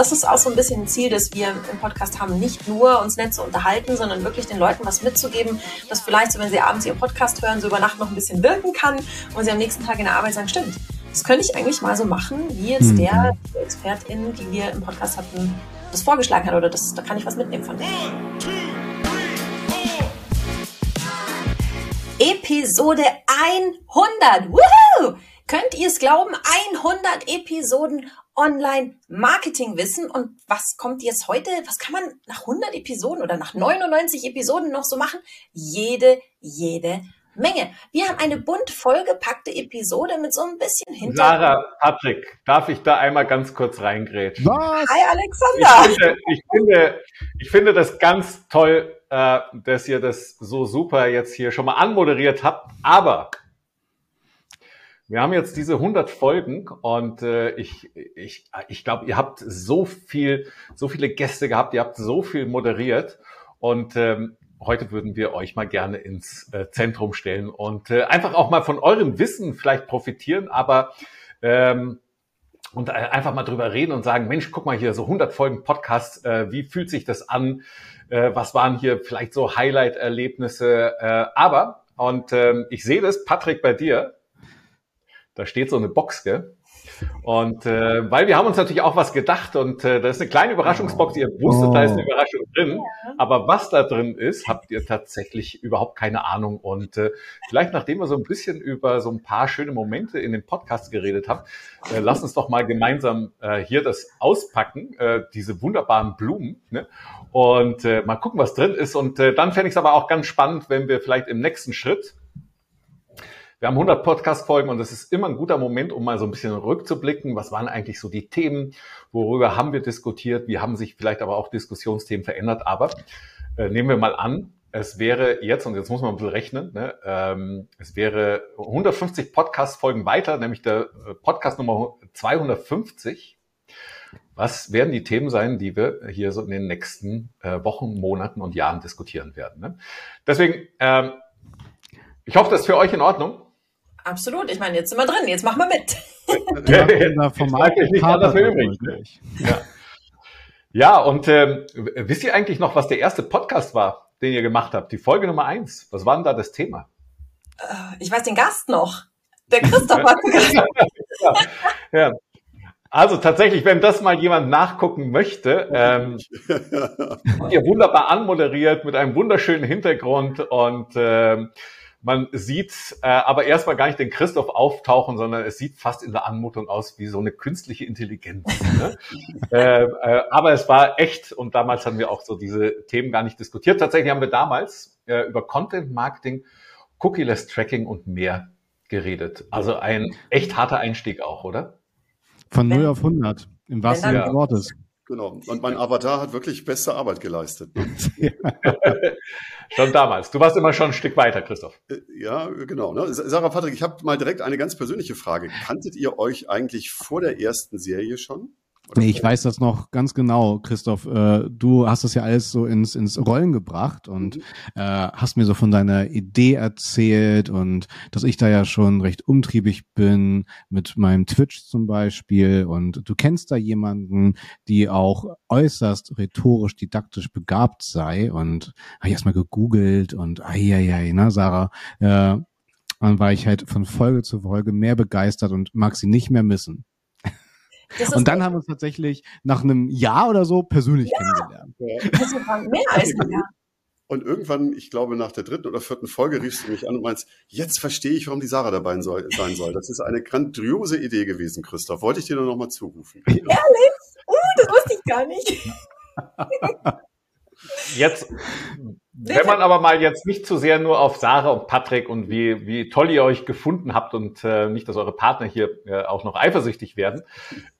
das ist auch so ein bisschen ein Ziel, das wir im Podcast haben, nicht nur uns nett zu unterhalten, sondern wirklich den Leuten was mitzugeben, dass vielleicht so, wenn sie abends ihren Podcast hören, so über Nacht noch ein bisschen wirken kann und sie am nächsten Tag in der Arbeit sagen, stimmt, das könnte ich eigentlich mal so machen, wie jetzt mhm. der Expertin, die wir im Podcast hatten, das vorgeschlagen hat oder das, da kann ich was mitnehmen von. Episode 100. Woohoo! Könnt ihr es glauben? 100 Episoden Online-Marketing wissen. Und was kommt jetzt heute? Was kann man nach 100 Episoden oder nach 99 Episoden noch so machen? Jede, jede Menge. Wir haben eine bunt vollgepackte Episode mit so ein bisschen Hintergrund. Sarah, Patrick, darf ich da einmal ganz kurz reingrätschen? Was? Hi Alexander. Ich finde, ich finde, ich finde das ganz toll, äh, dass ihr das so super jetzt hier schon mal anmoderiert habt. Aber wir haben jetzt diese 100 Folgen und äh, ich, ich, ich glaube, ihr habt so viel, so viele Gäste gehabt, ihr habt so viel moderiert und ähm, heute würden wir euch mal gerne ins äh, Zentrum stellen und äh, einfach auch mal von eurem Wissen vielleicht profitieren, aber ähm, und äh, einfach mal drüber reden und sagen, Mensch, guck mal hier, so 100 Folgen Podcast, äh, wie fühlt sich das an? Äh, was waren hier vielleicht so Highlight-Erlebnisse? Äh, aber, und äh, ich sehe das, Patrick, bei dir, da steht so eine Box, gell? Und äh, weil wir haben uns natürlich auch was gedacht und äh, da ist eine kleine Überraschungsbox, ihr wusstet, oh. da ist eine oh. Überraschung drin. Ja. Aber was da drin ist, habt ihr tatsächlich überhaupt keine Ahnung. Und äh, vielleicht nachdem wir so ein bisschen über so ein paar schöne Momente in dem Podcast geredet haben, äh, lasst uns doch mal gemeinsam äh, hier das auspacken, äh, diese wunderbaren Blumen. Ne? Und äh, mal gucken, was drin ist. Und äh, dann fände ich es aber auch ganz spannend, wenn wir vielleicht im nächsten Schritt wir haben 100 Podcast-Folgen und das ist immer ein guter Moment, um mal so ein bisschen rückzublicken. Was waren eigentlich so die Themen? Worüber haben wir diskutiert? Wie haben sich vielleicht aber auch Diskussionsthemen verändert? Aber äh, nehmen wir mal an, es wäre jetzt, und jetzt muss man ein bisschen rechnen, ne, ähm, es wäre 150 Podcast-Folgen weiter, nämlich der äh, Podcast Nummer 250. Was werden die Themen sein, die wir hier so in den nächsten äh, Wochen, Monaten und Jahren diskutieren werden? Ne? Deswegen, ähm, ich hoffe, das ist für euch in Ordnung. Absolut. Ich meine, jetzt sind wir drin. Jetzt machen wir mit. ja, ich nicht anders mehr übrig. Ne? Ja. ja, und ähm, wisst ihr eigentlich noch, was der erste Podcast war, den ihr gemacht habt? Die Folge Nummer eins. Was war denn da das Thema? Äh, ich weiß den Gast noch. Der Christoph hat ja, ja. Also tatsächlich, wenn das mal jemand nachgucken möchte, ähm, ihr wunderbar anmoderiert mit einem wunderschönen Hintergrund und ähm, man sieht äh, aber erstmal gar nicht den Christoph auftauchen, sondern es sieht fast in der Anmutung aus wie so eine künstliche Intelligenz. Ne? äh, äh, aber es war echt und damals haben wir auch so diese Themen gar nicht diskutiert. Tatsächlich haben wir damals äh, über Content Marketing, Cookie-less Tracking und mehr geredet. Also ein echt harter Einstieg auch, oder? Von 0 auf 100, im wahrsten Sinne des Wortes. Genau. Und mein Avatar hat wirklich beste Arbeit geleistet. schon damals. Du warst immer schon ein Stück weiter, Christoph. Äh, ja, genau. Ne? Sarah Patrick, ich habe mal direkt eine ganz persönliche Frage. Kanntet ihr euch eigentlich vor der ersten Serie schon? Nee, ich weiß das noch ganz genau, Christoph. Äh, du hast das ja alles so ins, ins Rollen gebracht und mhm. äh, hast mir so von deiner Idee erzählt und dass ich da ja schon recht umtriebig bin mit meinem Twitch zum Beispiel und du kennst da jemanden, die auch äußerst rhetorisch, didaktisch begabt sei und habe ich erstmal gegoogelt und ai, ai, ai, ne, Sarah, äh, dann war ich halt von Folge zu Folge mehr begeistert und mag sie nicht mehr missen. Und dann haben wir uns tatsächlich nach einem Jahr oder so persönlich ja. kennengelernt. Also mehr als ein Jahr. Und irgendwann, ich glaube, nach der dritten oder vierten Folge riefst du mich an und meinst, jetzt verstehe ich, warum die Sarah dabei soll, sein soll. Das ist eine grandiose Idee gewesen, Christoph. Wollte ich dir nur noch mal zurufen. Ehrlich? Uh, das wusste ich gar nicht. Jetzt, wenn man aber mal jetzt nicht zu sehr nur auf Sarah und Patrick und wie, wie toll ihr euch gefunden habt und äh, nicht, dass eure Partner hier äh, auch noch eifersüchtig werden.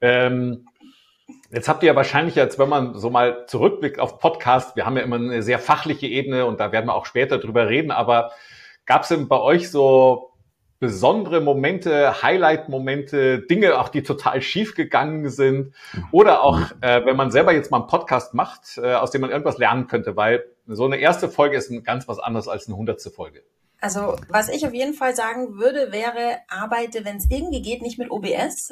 Ähm, jetzt habt ihr ja wahrscheinlich jetzt, wenn man so mal zurückblickt auf Podcast, wir haben ja immer eine sehr fachliche Ebene und da werden wir auch später drüber reden, aber gab es denn bei euch so besondere Momente, Highlight-Momente, Dinge auch, die total schief gegangen sind. Oder auch, äh, wenn man selber jetzt mal einen Podcast macht, äh, aus dem man irgendwas lernen könnte, weil so eine erste Folge ist ein ganz was anderes als eine hundertste Folge. Also, was ich auf jeden Fall sagen würde, wäre, arbeite, wenn es irgendwie geht, nicht mit OBS.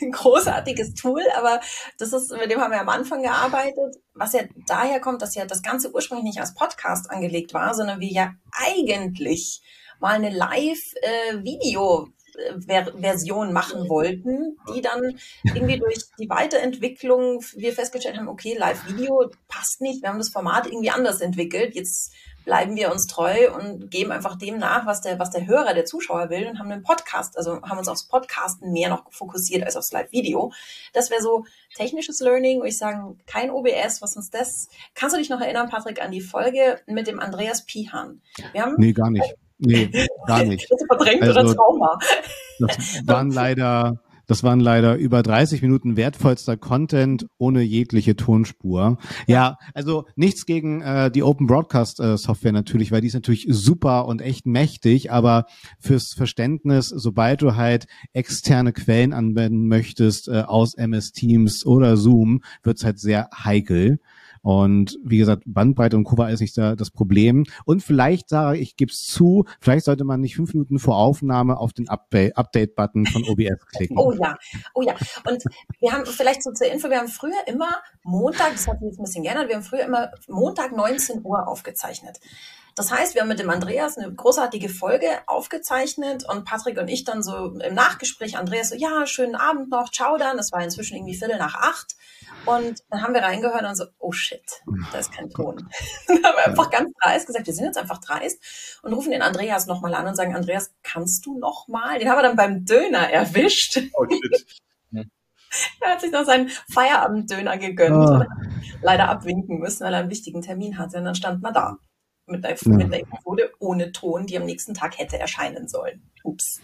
Ein großartiges Tool, aber das ist, mit dem haben wir am Anfang gearbeitet. Was ja daher kommt, dass ja das Ganze ursprünglich nicht als Podcast angelegt war, sondern wir ja eigentlich mal eine Live-Video Version machen wollten, die dann irgendwie durch die Weiterentwicklung wir festgestellt haben, okay, Live-Video passt nicht, wir haben das Format irgendwie anders entwickelt, jetzt bleiben wir uns treu und geben einfach dem nach, was der, was der Hörer, der Zuschauer will und haben einen Podcast, also haben uns aufs Podcasten mehr noch fokussiert als aufs Live-Video. Das wäre so technisches Learning, wo ich sagen, kein OBS, was uns das, kannst du dich noch erinnern, Patrick, an die Folge mit dem Andreas Pihan? Wir haben, nee, gar nicht. Nee, gar nicht. Das verdrängt also, oder Trauma. Das waren leider, das waren leider über 30 Minuten wertvollster Content ohne jegliche Tonspur. Ja, also nichts gegen äh, die Open Broadcast äh, Software natürlich, weil die ist natürlich super und echt mächtig, aber fürs Verständnis, sobald du halt externe Quellen anwenden möchtest äh, aus MS Teams oder Zoom, wird's halt sehr heikel. Und wie gesagt, Bandbreite und Cover ist nicht das Problem. Und vielleicht sage ich, gebe es zu, vielleicht sollte man nicht fünf Minuten vor Aufnahme auf den Update-Button von OBS klicken. Oh ja, oh ja. Und wir haben vielleicht so zur Info, wir haben früher immer Montag, das hat sich jetzt ein bisschen geändert, wir haben früher immer Montag 19 Uhr aufgezeichnet. Das heißt, wir haben mit dem Andreas eine großartige Folge aufgezeichnet und Patrick und ich dann so im Nachgespräch, Andreas so, ja, schönen Abend noch, ciao dann. Es war inzwischen irgendwie Viertel nach acht. Und dann haben wir reingehört und so, oh shit, da ist kein Ton. dann haben wir einfach ganz dreist gesagt, wir sind jetzt einfach dreist und rufen den Andreas nochmal an und sagen, Andreas, kannst du nochmal? Den haben wir dann beim Döner erwischt. Oh shit. Er hat sich noch seinen Feierabenddöner gegönnt. Oh. Leider abwinken müssen, weil er einen wichtigen Termin hatte. Und dann stand man da mit einer, ja. mit einer Episode ohne Ton, die am nächsten Tag hätte erscheinen sollen. Ups.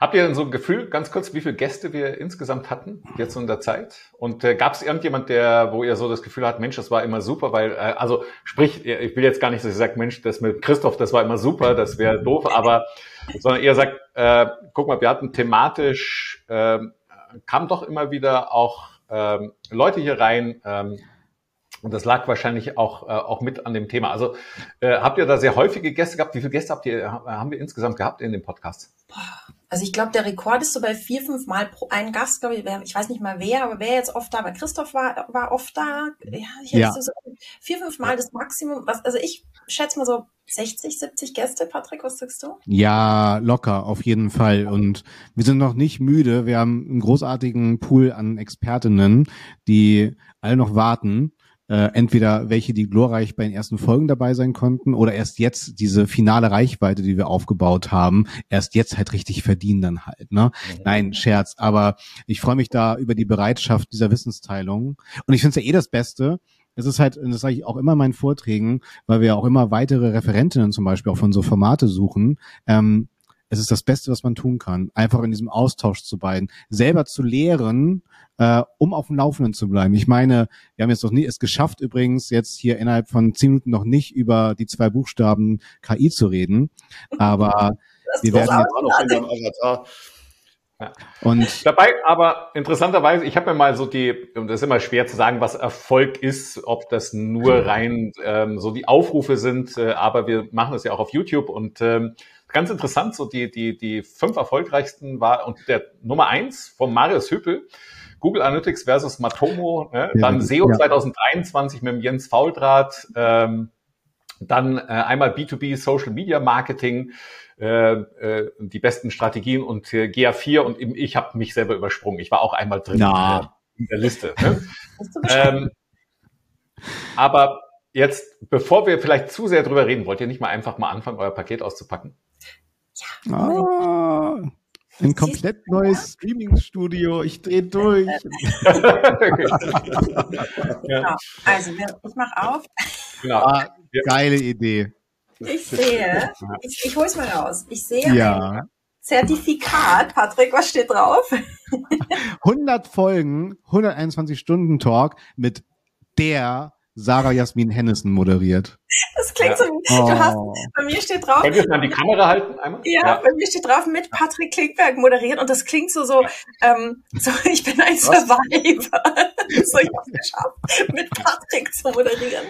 Habt ihr denn so ein Gefühl, ganz kurz, wie viele Gäste wir insgesamt hatten, jetzt in der Zeit? Und äh, gab es irgendjemand, der, wo ihr so das Gefühl habt, Mensch, das war immer super, weil, äh, also sprich, ich will jetzt gar nicht, dass ihr sagt, Mensch, das mit Christoph, das war immer super, das wäre doof, aber, sondern ihr sagt, äh, guck mal, wir hatten thematisch, äh, kam doch immer wieder auch äh, Leute hier rein, ähm, und das lag wahrscheinlich auch, äh, auch mit an dem Thema. Also äh, habt ihr da sehr häufige Gäste gehabt? Wie viele Gäste habt ihr, haben wir insgesamt gehabt in dem Podcast? Also ich glaube, der Rekord ist so bei vier, fünf Mal pro einen Gast, glaube ich. Ich weiß nicht mal wer, aber wer jetzt oft da war. Christoph war, war oft da. Ja, ich ja. So vier, fünf Mal das Maximum. Was, also ich schätze mal so 60, 70 Gäste. Patrick, was sagst du? Ja, locker, auf jeden Fall. Und wir sind noch nicht müde. Wir haben einen großartigen Pool an Expertinnen, die alle noch warten äh, entweder welche, die glorreich bei den ersten Folgen dabei sein konnten oder erst jetzt diese finale Reichweite, die wir aufgebaut haben, erst jetzt halt richtig verdienen dann halt. Ne? Mhm. Nein, Scherz. Aber ich freue mich da über die Bereitschaft dieser Wissensteilung. Und ich finde es ja eh das Beste, es ist halt, das sage ich auch immer in meinen Vorträgen, weil wir auch immer weitere Referentinnen zum Beispiel auch von so Formate suchen. Ähm, es ist das Beste, was man tun kann, einfach in diesem Austausch zu beiden, selber zu lehren, äh, um auf dem Laufenden zu bleiben. Ich meine, wir haben jetzt noch nie es geschafft, übrigens jetzt hier innerhalb von zehn Minuten noch nicht über die zwei Buchstaben KI zu reden, aber wir werden jetzt ja. Und dabei, aber interessanterweise, ich habe mir mal so die, und das ist immer schwer zu sagen, was Erfolg ist, ob das nur rein ähm, so die Aufrufe sind, äh, aber wir machen das ja auch auf YouTube und ähm, ganz interessant, so die, die, die fünf erfolgreichsten war und der Nummer eins von Marius Hüppel, Google Analytics versus Matomo, ne? ja, dann SEO ja. 2023 mit dem Jens Fauldraht, ähm, dann äh, einmal B2B Social Media Marketing, äh, äh, die besten Strategien und äh, GA4 und eben ich habe mich selber übersprungen. Ich war auch einmal drin in der, in, der, Liste. Ne? ähm, aber jetzt, bevor wir vielleicht zu sehr drüber reden, wollt ihr nicht mal einfach mal anfangen, euer Paket auszupacken? Ja. Ah, ein komplett neues Streaming-Studio. Ich drehe durch. genau. Also, ich mache auf. Genau. Ah, geile Idee. Ich sehe, ich, ich hole es mal raus. Ich sehe ja. ein Zertifikat. Patrick, was steht drauf? 100 Folgen, 121 Stunden Talk mit der Sarah Jasmin Hennissen moderiert. Das klingt ja. so, oh. du hast, bei mir steht drauf. Könnt ihr mal die Kamera halten einmal? Ja, ja, bei mir steht drauf, mit Patrick Klinkberg moderiert und das klingt so, so, ähm, so ich bin ein Was? Survivor. so, ich hab's geschafft, mit Patrick zu moderieren.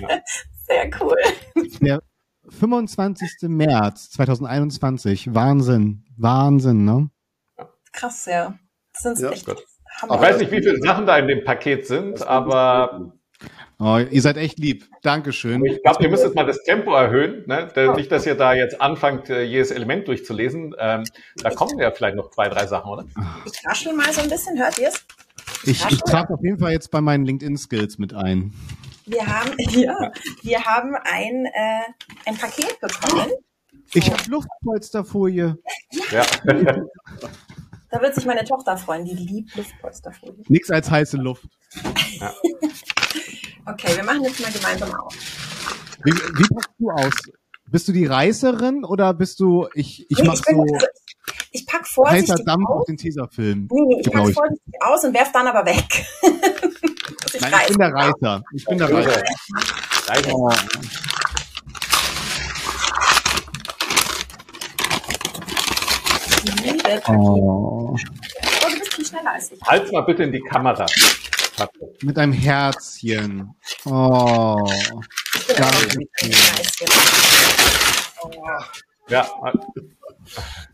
Ja. Sehr cool. Der 25. März 2021. Wahnsinn. Wahnsinn, ne? Krass, ja. Das sind Ja, echt. Ich weiß nicht, wie viele Sachen da in dem Paket sind, aber Oh, ihr seid echt lieb. Dankeschön. ich glaube, ihr müsst jetzt mal das Tempo erhöhen. Ne? Nicht, dass ihr da jetzt anfangt, äh, jedes Element durchzulesen. Ähm, da kommen ja vielleicht noch zwei, drei Sachen, oder? Ich raschel mal so ein bisschen, hört ihr es? Ich, ich trage auf jeden Fall jetzt bei meinen LinkedIn-Skills mit ein. Wir haben, ja, wir haben ein, äh, ein Paket bekommen. Ich habe Luftpolsterfolie. Ja. Da wird sich meine Tochter freuen, die liebt Luftpolsterfolie. Nix als heiße Luft. Okay, wir machen jetzt mal gemeinsam auf. Wie, wie packst du aus? Bist du die Reißerin oder bist du, ich, ich mach bin- so also, ich pack heißer vorsichtig Dampf aus. auf den Tesafilm. Nee, ich pack ich- vorsichtig aus und werf dann aber weg. Ich Nein, ich bin der reiße. Reißer. Ich bin der Reißer. Gleich. Oh. Paket. Oh. Oh, du bist viel schneller als ich. Halt's mal bitte in die Kamera. Patrick. Mit einem Herzchen. Oh. Danke. Ja,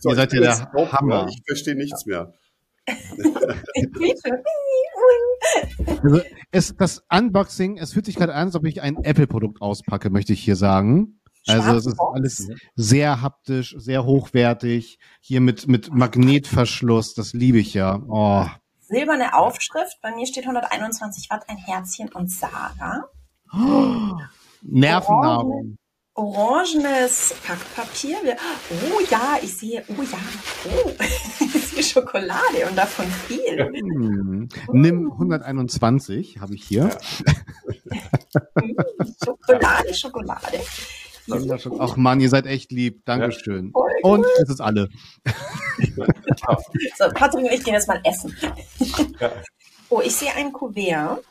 Ihr seid ja der drauf, Hammer. Ich verstehe nichts mehr. Also es, das Unboxing, es fühlt sich gerade an, als ob ich ein Apple-Produkt auspacke, möchte ich hier sagen. Also es ist alles sehr haptisch, sehr hochwertig. Hier mit, mit Magnetverschluss, das liebe ich ja. Oh. Silberne Aufschrift. Bei mir steht 121 Watt, ein Herzchen und Sarah. Nervennahrung. Orangenes Packpapier. Oh ja, ich sehe, oh ja, oh, ich sehe Schokolade und davon viel. Hm. Nimm 121, habe ich hier. Mm, Schokolade, Schokolade. Ach Mann, ihr seid echt lieb. Dankeschön. Voll Und es ist alle. So, Patrick und ich gehen jetzt mal essen. Ja. Oh, ich sehe ein Kuvert.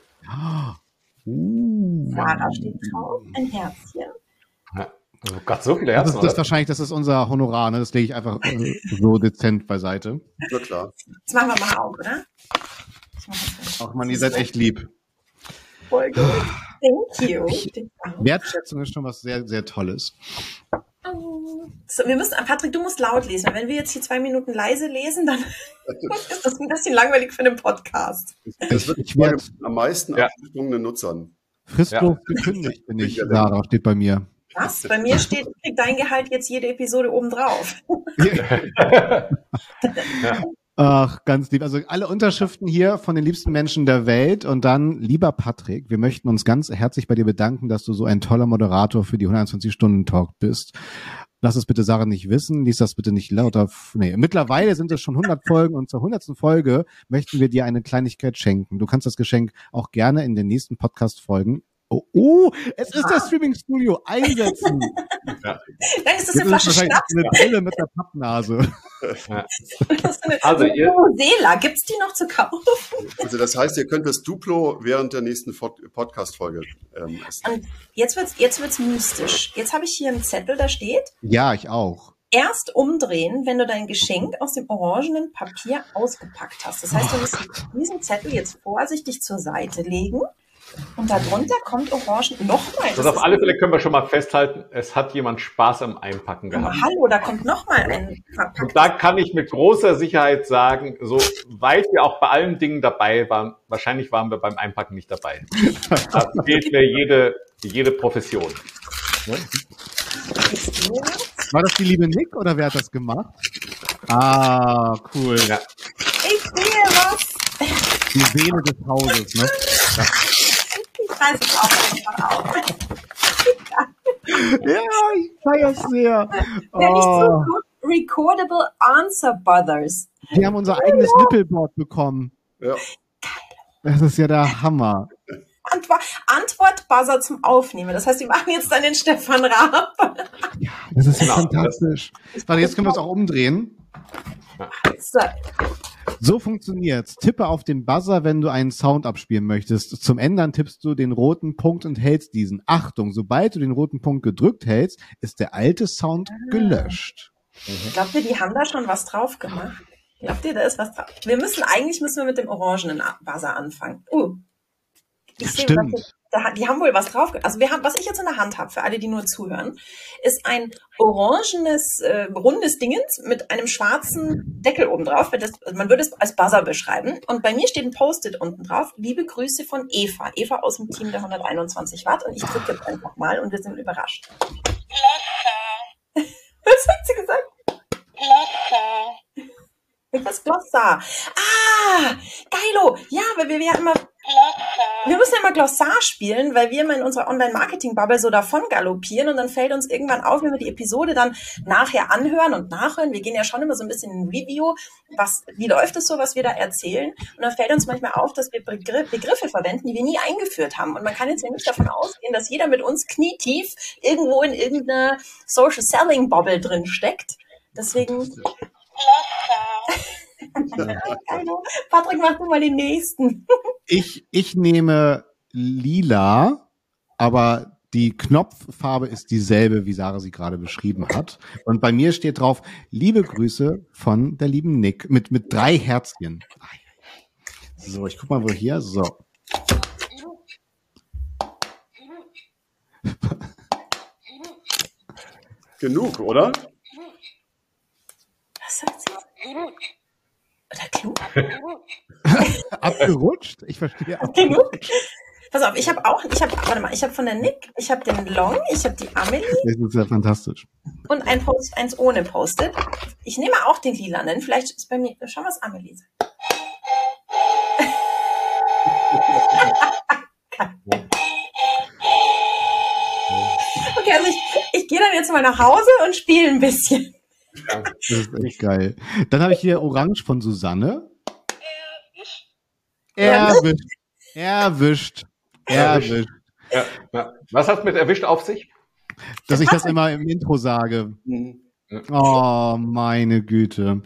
Uh. Sarah steht drauf, ein Herzchen. oh Gott, so viele Das Herzen. ist, das ist oder? wahrscheinlich, das ist unser Honorar, ne? Das lege ich einfach äh, so dezent beiseite. Na klar. Das machen wir mal auf, oder? Das. Ach man, ihr seid echt lieb. Voll gut. Thank you. Wertschätzung ist schon was sehr, sehr Tolles. So, wir müssen, Patrick, du musst laut lesen. Wenn wir jetzt hier zwei Minuten leise lesen, dann ist das ein bisschen langweilig für einen Podcast. Das wird Ich bei werd- am meisten Ja. abgesprungenen Nutzern. Fristlos gekündigt bin ich, Sarah, steht bei mir. Was? Bei mir steht, kriegt dein Gehalt jetzt jede Episode obendrauf. Ach, ganz lieb. Also alle Unterschriften hier von den liebsten Menschen der Welt. Und dann, lieber Patrick, wir möchten uns ganz herzlich bei dir bedanken, dass du so ein toller Moderator für die 120-Stunden-Talk bist. Lass es bitte Sarah nicht wissen, lies das bitte nicht lauter. Nee, mittlerweile sind es schon 100 Folgen und zur 100. Folge möchten wir dir eine Kleinigkeit schenken. Du kannst das Geschenk auch gerne in den nächsten Podcast-Folgen Oh, oh, es ist das Streaming-Studio. Einsetzen. Dann ist das eine Flasche Schnaps. eine Brille mit der Pappnase. Das ist eine Also, ihr- Sela. Gibt's die noch zu kaufen? Also das heißt, ihr könnt das Duplo während der nächsten Podcast-Folge ähm, essen. Und jetzt wird's, jetzt wird's mystisch. Jetzt habe ich hier einen Zettel, da steht, Ja, ich auch. erst umdrehen, wenn du dein Geschenk aus dem orangenen Papier ausgepackt hast. Das heißt, du musst diesen Zettel jetzt vorsichtig zur Seite legen und darunter kommt Orangen. Nochmal. Also auf alle Fälle können wir schon mal festhalten, es hat jemand Spaß am Einpacken gehabt. Hallo, da kommt nochmal ein Und verpacktes. da kann ich mit großer Sicherheit sagen, so weit wir auch bei allen Dingen dabei waren, wahrscheinlich waren wir beim Einpacken nicht dabei. Da fehlt mir jede, jede Profession. War das die liebe Nick oder wer hat das gemacht? Ah, cool. Ja. Ich sehe was. Die Seele des Hauses, ne? Ich reiße es auch einfach auf. Ja, ich sehr. Wenn ich so Oh, gut, Recordable Answer Brothers. wir haben unser eigenes Nippelboard bekommen. Ja. Das ist ja der Hammer. Antwort, Antwort-Buzzer zum Aufnehmen. Das heißt, wir machen jetzt dann den Stefan Raab. Das ist ja Genau. fantastisch. Warte, jetzt können wir es auch umdrehen. So, So funktioniert's. Tippe auf den Buzzer, wenn du einen Sound abspielen möchtest. Zum Ändern tippst du den roten Punkt und hältst diesen. Achtung, sobald du den roten Punkt gedrückt hältst, ist der alte Sound gelöscht. glaubt ihr, die haben da schon was drauf gemacht? Glaubt ihr, da ist was drauf? Wir müssen, eigentlich müssen wir mit dem orangenen Buzzer anfangen. Uh. Ich sehe, Stimmt. was da, die haben wohl was drauf. Also wir haben, was ich jetzt in der Hand habe, für alle, die nur zuhören, ist ein orangenes, äh, rundes Dingens mit einem schwarzen Deckel oben drauf. Das, also man würde es als Buzzer beschreiben. Und bei mir steht ein Post-it unten drauf. Liebe Grüße von Eva. Eva aus dem Team der 121 Watt. Und ich drücke jetzt einfach mal und wir sind überrascht. Was hat sie gesagt? Was Glossar? Ah, geilo. Ja, weil wir, wir immer, wir müssen ja immer Glossar spielen, weil wir immer in unserer Online-Marketing-Bubble so davon galoppieren und dann fällt uns irgendwann auf, wenn wir die Episode dann nachher anhören und nachhören. Wir gehen ja schon immer so ein bisschen in Review. Was, wie läuft es so, was wir da erzählen? Und dann fällt uns manchmal auf, dass wir Begriff, Begriffe verwenden, die wir nie eingeführt haben. Und man kann jetzt ja nicht davon ausgehen, dass jeder mit uns knietief irgendwo in irgendeiner Social Selling Bubble drin steckt. Deswegen Patrick, mach du mal den nächsten. Ich, ich nehme lila, aber die Knopffarbe ist dieselbe, wie Sarah sie gerade beschrieben hat. Und bei mir steht drauf, liebe Grüße von der lieben Nick mit, mit drei Herzchen. So, ich guck mal, wo hier, so. Genug, oder? Was sagt sie? Oder klug? Abgerutscht? Ich verstehe. Genug? Pass auf, ich habe auch, ich habe, warte mal, ich habe von der Nick, ich habe den Long, ich habe die Amelie. Das ist ja fantastisch. Und ein Post, eins ohne Post-it. Ich nehme auch den lilanen. Vielleicht ist bei mir, schau was Amelie sagt. okay, also ich, ich gehe dann jetzt mal nach Hause und spiele ein bisschen. Das ist echt geil. Dann habe ich hier Orange von Susanne. Erwischt. Erwischt. Erwischt. Ja, ja. Was hat mit erwischt auf sich? Dass ich das immer im Intro sage. Oh, meine Güte.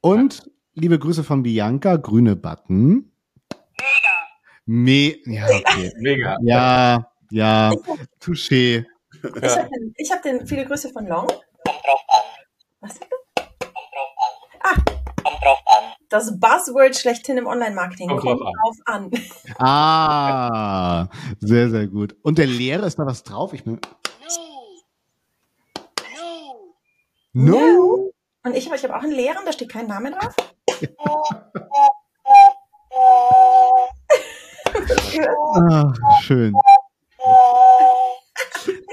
Und liebe Grüße von Bianca, grüne Button. Mega. Me ja, okay. Mega. Ja, ja. Touché. Ich habe den, ich hab den, viele Grüße von Long. Was ist das? Ah. Kommt drauf an. Das Buzzword schlechthin im Online-Marketing. Kommt Kommt, drauf drauf an. Ah, sehr, sehr gut. Und der Leere ist da was drauf? Ich bin. No. No. No? Und ich habe ich hab auch einen leeren, da steht kein Name drauf. Ah, schön.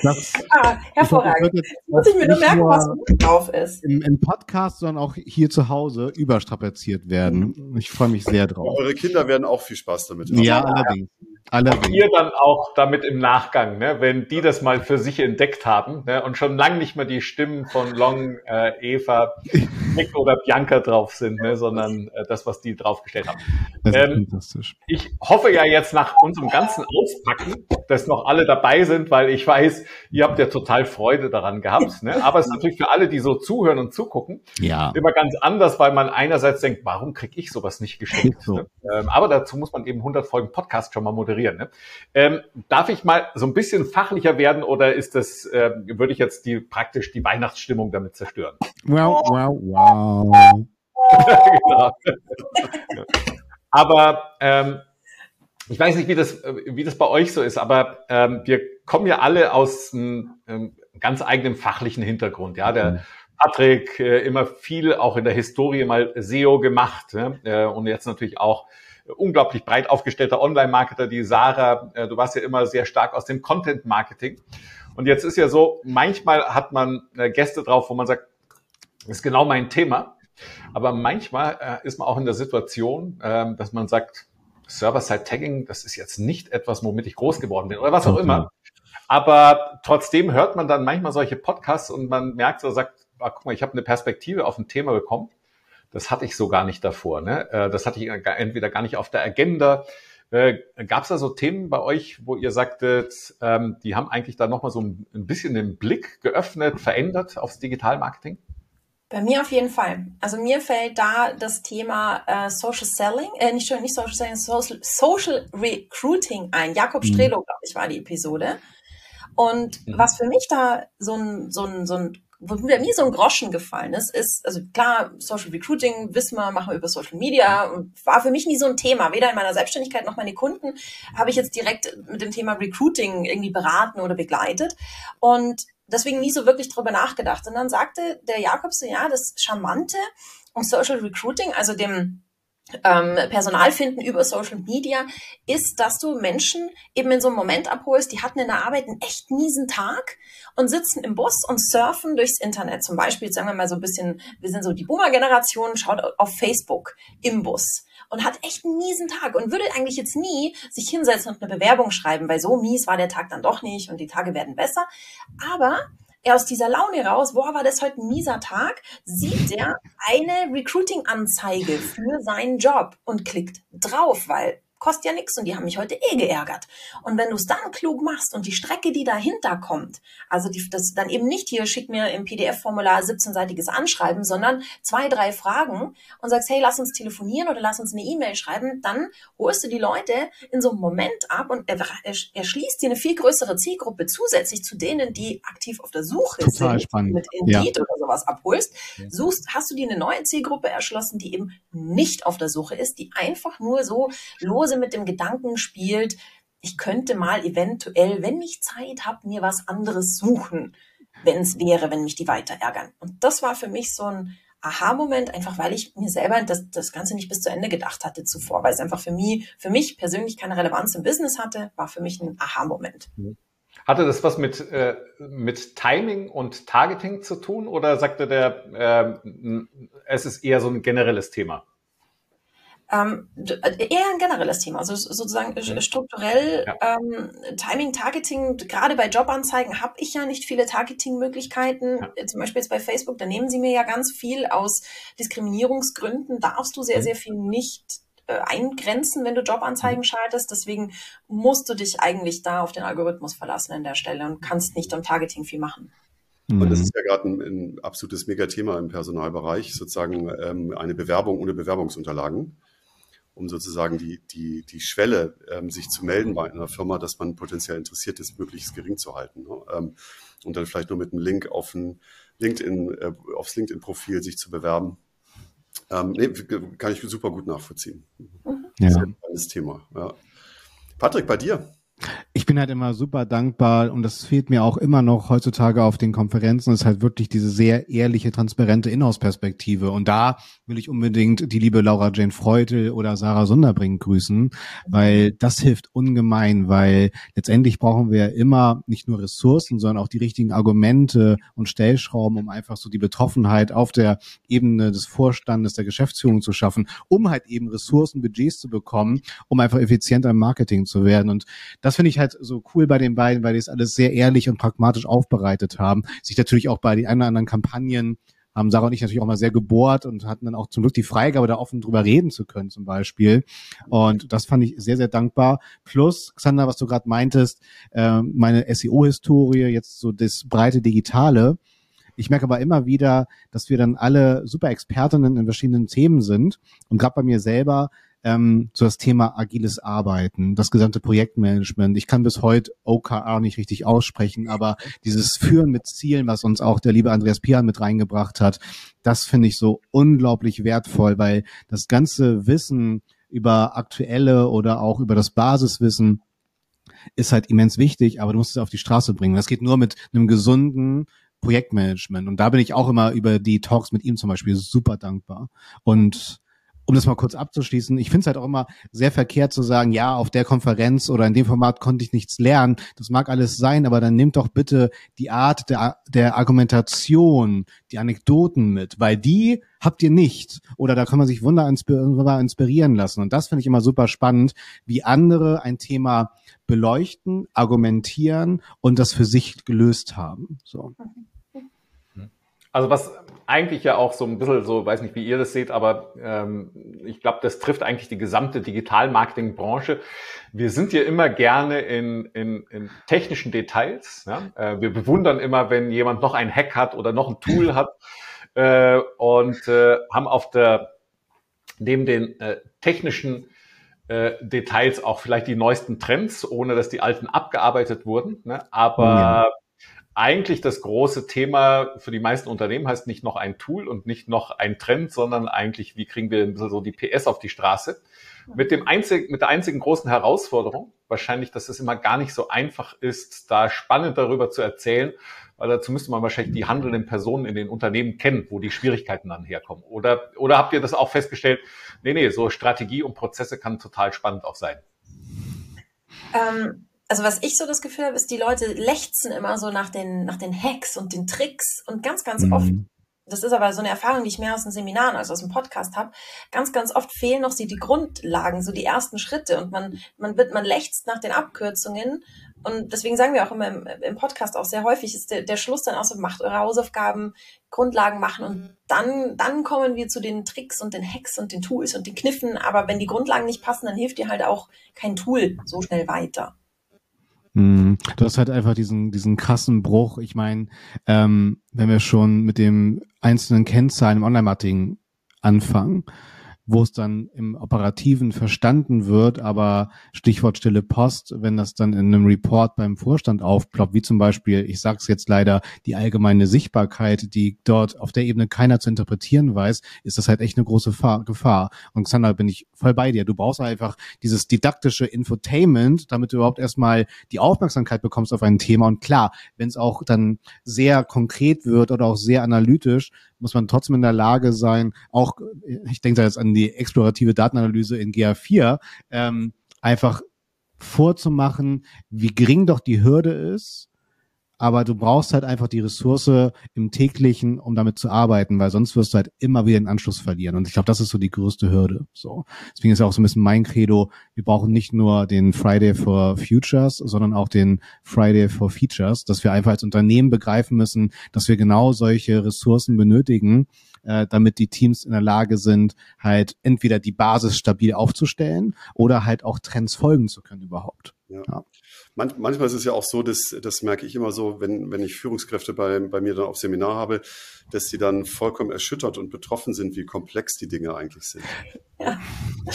Das, ah, hervorragend. wird jetzt Muss ich mir nur nicht merken, nur was drauf ist. im, im Podcast, sondern auch hier zu Hause überstrapaziert werden. Ich freue mich sehr drauf. Eure Kinder werden auch viel Spaß damit haben. Ja, allerdings. Allerdings. Ihr dann auch damit im Nachgang, ne, wenn die das mal für sich entdeckt haben ne, und schon lange nicht mehr die Stimmen von Long, äh, Eva, Nick oder Bianca drauf sind, ne, sondern äh, das, was die draufgestellt haben. Das ist Ähm, fantastisch. Ich hoffe ja jetzt nach unserem ganzen Auspacken, dass noch alle dabei sind, weil ich weiß, ihr habt ja total Freude daran gehabt. Ne? Aber es ist natürlich für alle, die so zuhören und zugucken, Ja. immer ganz anders, weil man einerseits denkt, warum kriege ich sowas nicht geschenkt? So. Ne? Ähm, aber dazu muss man eben 100 Folgen Podcast schon mal moderieren. Ne? Ähm, darf ich mal so ein bisschen fachlicher werden oder ist das, ähm, würde ich jetzt die praktisch die Weihnachtsstimmung damit zerstören? Wow, wow, wow. genau. Aber ähm, ich weiß nicht, wie das, äh, wie das bei euch so ist, aber ähm, wir kommen ja alle aus einem ähm, ganz eigenen fachlichen Hintergrund. Ja, der Patrick äh, immer viel auch in der Historie mal SEO gemacht ne? äh, und jetzt natürlich auch unglaublich breit aufgestellter Online-Marketer, die Sarah, äh, du warst ja immer sehr stark aus dem Content-Marketing. Und jetzt ist ja so, manchmal hat man äh, Gäste drauf, wo man sagt, das ist genau mein Thema. Aber manchmal äh, ist man auch in der Situation, ähm, dass man sagt, Server-Side-Tagging, das ist jetzt nicht etwas, womit ich groß geworden bin oder was auch immer. Aber trotzdem hört man dann manchmal solche Podcasts und man merkt so, sagt, ah, guck mal, ich habe eine Perspektive auf ein Thema bekommen. Das hatte ich so gar nicht davor. Ne? Äh, Das hatte ich entweder gar nicht auf der Agenda. Äh, Gab es da so Themen bei euch, wo ihr sagtet, ähm, die haben eigentlich da nochmal so ein ein bisschen den Blick geöffnet, verändert aufs Digitalmarketing? Bei mir auf jeden Fall. Also mir fällt da das Thema äh, Social Selling, äh, nicht, nicht Social Selling, Social, Social Recruiting ein. Jakob Mhm. Strelo, glaube ich, war die Episode. Und Mhm. was für mich da so ein, so ein, so ein wo mir so ein Groschen gefallen ist, ist, also klar, Social Recruiting, wissen wir, machen wir über Social Media war für mich nie so ein Thema. Weder in meiner Selbstständigkeit noch meine Kunden habe ich jetzt direkt mit dem Thema Recruiting irgendwie beraten oder begleitet. Und deswegen nie so wirklich drüber nachgedacht. Und dann sagte der Jakob so, ja, das Charmante um Social Recruiting, also dem ähm, Personal finden über Social Media, ist, dass du Menschen eben in so einem Moment abholst, die hatten in der Arbeit einen echt miesen Tag und sitzen im Bus und surfen durchs Internet. Zum Beispiel, sagen wir mal so ein bisschen, wir sind so die Boomer-Generation, schaut auf Facebook im Bus und hat echt einen miesen Tag und würde eigentlich jetzt nie sich hinsetzen und eine Bewerbung schreiben, weil so mies war der Tag dann doch nicht und die Tage werden besser. Aber er aus dieser Laune raus, boah, war das heute ein mieser Tag, sieht er eine Recruiting-Anzeige für seinen Job und klickt drauf, weil kostet ja nichts und die haben mich heute eh geärgert. Und wenn du es dann klug machst und die Strecke, die dahinter kommt, also die, das dann eben nicht hier, schick mir im PDF-Formular 17-seitiges Anschreiben, sondern zwei, drei Fragen und sagst, hey, lass uns telefonieren oder lass uns eine E-Mail schreiben, dann holst du die Leute in so einem Moment ab und er, er, er schließt dir eine viel größere Zielgruppe zusätzlich zu denen, die aktiv auf der Suche Total sind, spannend. mit Indeed Ja. oder sowas abholst, suchst, hast du dir eine neue Zielgruppe erschlossen, die eben nicht auf der Suche ist, die einfach nur so lose mit dem Gedanken spielt, ich könnte mal eventuell, wenn ich Zeit habe, mir was anderes suchen, wenn es wäre, wenn mich die weiter ärgern. Und das war für mich so ein Aha-Moment, einfach weil ich mir selber das, das Ganze nicht bis zu Ende gedacht hatte zuvor, weil es einfach für mich, für mich persönlich keine Relevanz im Business hatte, war für mich ein Aha-Moment. Hatte das was mit, äh, mit Timing und Targeting zu tun oder sagte der, äh, es ist eher so ein generelles Thema? Ähm, äh, eher ein generelles Thema, also sozusagen Mhm. strukturell Ja. ähm, Timing, Targeting, gerade bei Jobanzeigen habe ich ja nicht viele Targeting-Möglichkeiten. Ja. Äh, Zum Beispiel jetzt bei Facebook, da nehmen sie mir ja ganz viel aus Diskriminierungsgründen, darfst du sehr, Mhm. sehr viel nicht äh, eingrenzen, wenn du Jobanzeigen schaltest. Deswegen musst du dich eigentlich da auf den Algorithmus verlassen an der Stelle und kannst nicht am Targeting viel machen. Und das Mhm. ist ja gerade ein, ein absolutes Megathema im Personalbereich, sozusagen ähm, eine Bewerbung ohne Bewerbungsunterlagen, um sozusagen die, die, die Schwelle, ähm, sich zu melden bei einer Firma, dass man potenziell interessiert ist, möglichst gering zu halten. Ne? Ähm, und dann vielleicht nur mit einem Link auf ein LinkedIn, äh, aufs LinkedIn-Profil sich zu bewerben. Ähm, nee, kann ich super gut nachvollziehen. Ja. Sehr spannendes Thema. Ja. Patrick, bei dir? Ich bin halt immer super dankbar und das fehlt mir auch immer noch heutzutage auf den Konferenzen, ist halt wirklich diese sehr ehrliche, transparente Inhouse-Perspektive. Und da will ich unbedingt die liebe Laura Jane Freutel oder Sarah Sunderbrink grüßen, weil das hilft ungemein, weil letztendlich brauchen wir immer nicht nur Ressourcen, sondern auch die richtigen Argumente und Stellschrauben, um einfach so die Betroffenheit auf der Ebene des Vorstandes, der Geschäftsführung zu schaffen, um halt eben Ressourcen, Budgets zu bekommen, um einfach effizienter im Marketing zu werden. Und das finde ich halt so cool bei den beiden, weil die es alles sehr ehrlich und pragmatisch aufbereitet haben. Sich natürlich auch bei den ein oder anderen Kampagnen haben Sarah und ich natürlich auch mal sehr gebohrt und hatten dann auch zum Glück die Freigabe, da offen drüber reden zu können zum Beispiel. Und das fand ich sehr, sehr dankbar. Plus, Xander, was du gerade meintest, äh, meine SEO-Historie, jetzt so das breite Digitale. Ich merke aber immer wieder, dass wir dann alle super Expertinnen in verschiedenen Themen sind. Und gerade bei mir selber ähm, so das Thema agiles Arbeiten, das gesamte Projektmanagement. Ich kann bis heute OKR nicht richtig aussprechen, aber dieses Führen mit Zielen, was uns auch der liebe Andreas Pian mit reingebracht hat, das finde ich so unglaublich wertvoll, weil das ganze Wissen über aktuelle oder auch über das Basiswissen ist halt immens wichtig, aber du musst es auf die Straße bringen. Das geht nur mit einem gesunden Projektmanagement. Und da bin ich auch immer über die Talks mit ihm zum Beispiel super dankbar. Und um das mal kurz abzuschließen, ich finde es halt auch immer sehr verkehrt zu sagen, ja, auf der Konferenz oder in dem Format konnte ich nichts lernen. Das mag alles sein, aber dann nehmt doch bitte die Art der, der Argumentation, die Anekdoten mit, weil die habt ihr nicht. Oder da kann man sich wunder inspirieren lassen. Und das finde ich immer super spannend, wie andere ein Thema beleuchten, argumentieren und das für sich gelöst haben. So. Also was eigentlich ja auch so ein bisschen so, weiß nicht, wie ihr das seht, aber ähm, ich glaube, das trifft eigentlich die gesamte Digital-Marketing-Branche. Wir sind ja immer gerne in, in, in technischen Details. Ja? Äh, wir bewundern immer, wenn jemand noch ein Hack hat oder noch ein Tool hat äh, und äh, haben auf der neben den äh, technischen äh, Details auch vielleicht die neuesten Trends, ohne dass die alten abgearbeitet wurden. Ne? Aber Ja. Eigentlich das große Thema für die meisten Unternehmen heißt nicht noch ein Tool und nicht noch ein Trend, sondern eigentlich, wie kriegen wir so die PS auf die Straße? Mit dem einzigen, mit der einzigen großen Herausforderung, wahrscheinlich, dass es immer gar nicht so einfach ist, da spannend darüber zu erzählen, weil dazu müsste man wahrscheinlich die handelnden Personen in den Unternehmen kennen, wo die Schwierigkeiten dann herkommen. Oder, oder habt ihr das auch festgestellt? Nee, nee, so Strategie und Prozesse kann total spannend auch sein. Ähm, also was ich so das Gefühl habe, ist, die Leute lechzen immer so nach den, nach den Hacks und den Tricks und ganz, ganz mhm. oft, das ist aber so eine Erfahrung, die ich mehr aus den Seminaren als aus dem Podcast habe, ganz, ganz oft fehlen noch die, die Grundlagen, so die ersten Schritte und man, man wird, man lechzt nach den Abkürzungen und deswegen sagen wir auch immer im, im Podcast auch sehr häufig, ist der, der Schluss dann auch so, macht eure Hausaufgaben, Grundlagen machen und dann, dann kommen wir zu den Tricks und den Hacks und den Tools und den Kniffen, aber wenn die Grundlagen nicht passen, dann hilft dir halt auch kein Tool so schnell weiter. Hm, du hast halt einfach diesen, diesen krassen Bruch. Ich meine, ähm, wenn wir schon mit dem einzelnen Kennzahlen im Online-Marketing anfangen, wo es dann im Operativen verstanden wird, aber Stichwort stille Post, wenn das dann in einem Report beim Vorstand aufploppt, wie zum Beispiel, ich sage es jetzt leider, die allgemeine Sichtbarkeit, die dort auf der Ebene keiner zu interpretieren weiß, ist das halt echt eine große Gefahr. Und Xander, bin ich voll bei dir. Du brauchst einfach dieses didaktische Infotainment, damit du überhaupt erstmal die Aufmerksamkeit bekommst auf ein Thema. Und klar, wenn es auch dann sehr konkret wird oder auch sehr analytisch, muss man trotzdem in der Lage sein, auch, ich denke da jetzt an die explorative Datenanalyse in GA4, ähm, einfach vorzumachen, wie gering doch die Hürde ist, aber du brauchst halt einfach die Ressource im täglichen, um damit zu arbeiten, weil sonst wirst du halt immer wieder den Anschluss verlieren. Und ich glaube, das ist so die größte Hürde. So, deswegen ist auch so ein bisschen mein Credo. Wir brauchen nicht nur den Friday for Futures, sondern auch den Friday for Features, dass wir einfach als Unternehmen begreifen müssen, dass wir genau solche Ressourcen benötigen, äh, damit die Teams in der Lage sind, halt entweder die Basis stabil aufzustellen oder halt auch Trends folgen zu können überhaupt. Ja. ja. Man, manchmal ist es ja auch so, dass das merke ich immer so, wenn, wenn ich Führungskräfte bei, bei mir dann auf Seminar habe, dass sie dann vollkommen erschüttert und betroffen sind, wie komplex die Dinge eigentlich sind. Ja.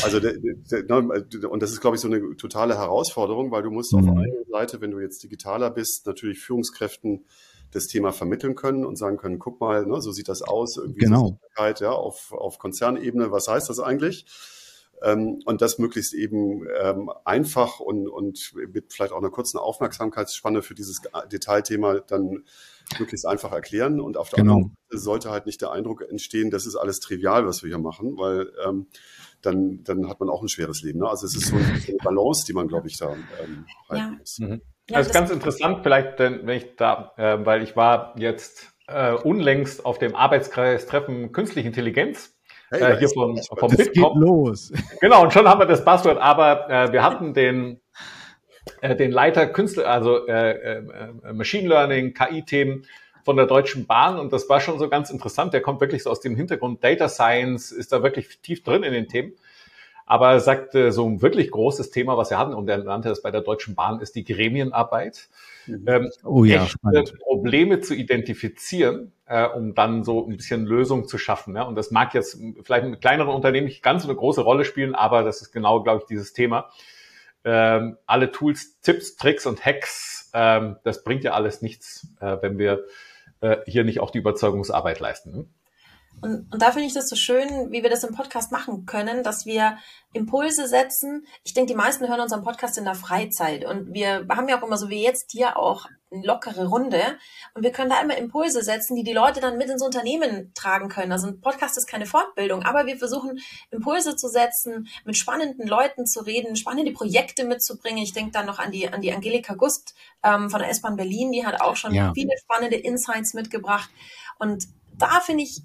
Also der, der, ne, und das ist, glaube ich, so eine totale Herausforderung, weil du musst mhm. auf einer Seite, wenn du jetzt digitaler bist, natürlich Führungskräften das Thema vermitteln können und sagen können, guck mal, ne, so sieht das aus, irgendwie genau. ja, auf, auf Konzernebene, was heißt das eigentlich? Ähm, und das möglichst eben ähm, einfach und, und mit vielleicht auch einer kurzen Aufmerksamkeitsspanne für dieses Detailthema dann möglichst einfach erklären. Und auf der genau. anderen Seite sollte halt nicht der Eindruck entstehen, das ist alles trivial, was wir hier machen, weil ähm, dann, dann hat man auch ein schweres Leben. Ne? Also es ist so eine Balance, die man, glaube ich, da ähm, halten ja. muss. Mhm. Ja, also ganz interessant, vielleicht, wenn ich da, äh, weil ich war jetzt äh, unlängst auf dem Arbeitskreis-Treffen Künstliche Intelligenz. Hey, äh, hier von, vom Bitkom. los. Genau, und schon haben wir das Buzzword, aber äh, wir hatten den, äh, den Leiter Künstler, also äh, äh, Machine Learning, KI-Themen von der Deutschen Bahn und das war schon so ganz interessant. Der kommt wirklich so aus dem Hintergrund Data Science, ist da wirklich tief drin in den Themen. Aber er sagte, so ein wirklich großes Thema, was wir hatten, und er nannte es bei der Deutschen Bahn, ist die Gremienarbeit. Mhm. Ähm, oh ja. Probleme zu identifizieren, äh, um dann so ein bisschen Lösung zu schaffen. Ja? Und das mag jetzt vielleicht mit kleineren Unternehmen nicht ganz so eine große Rolle spielen, aber das ist genau, glaube ich, dieses Thema. Ähm, alle Tools, Tipps, Tricks und Hacks, ähm, das bringt ja alles nichts, äh, wenn wir äh, hier nicht auch die Überzeugungsarbeit leisten. Und, und da finde ich das so schön, wie wir das im Podcast machen können, dass wir Impulse setzen. Ich denke, die meisten hören unseren Podcast in der Freizeit und wir haben ja auch immer so wie jetzt hier auch eine lockere Runde und wir können da immer Impulse setzen, die die Leute dann mit ins Unternehmen tragen können. Also ein Podcast ist keine Fortbildung, aber wir versuchen Impulse zu setzen, mit spannenden Leuten zu reden, spannende Projekte mitzubringen. Ich denke dann noch an die, an die Angelika Gust ähm, von der S-Bahn Berlin, die hat auch schon ja. viele spannende Insights mitgebracht und da finde ich,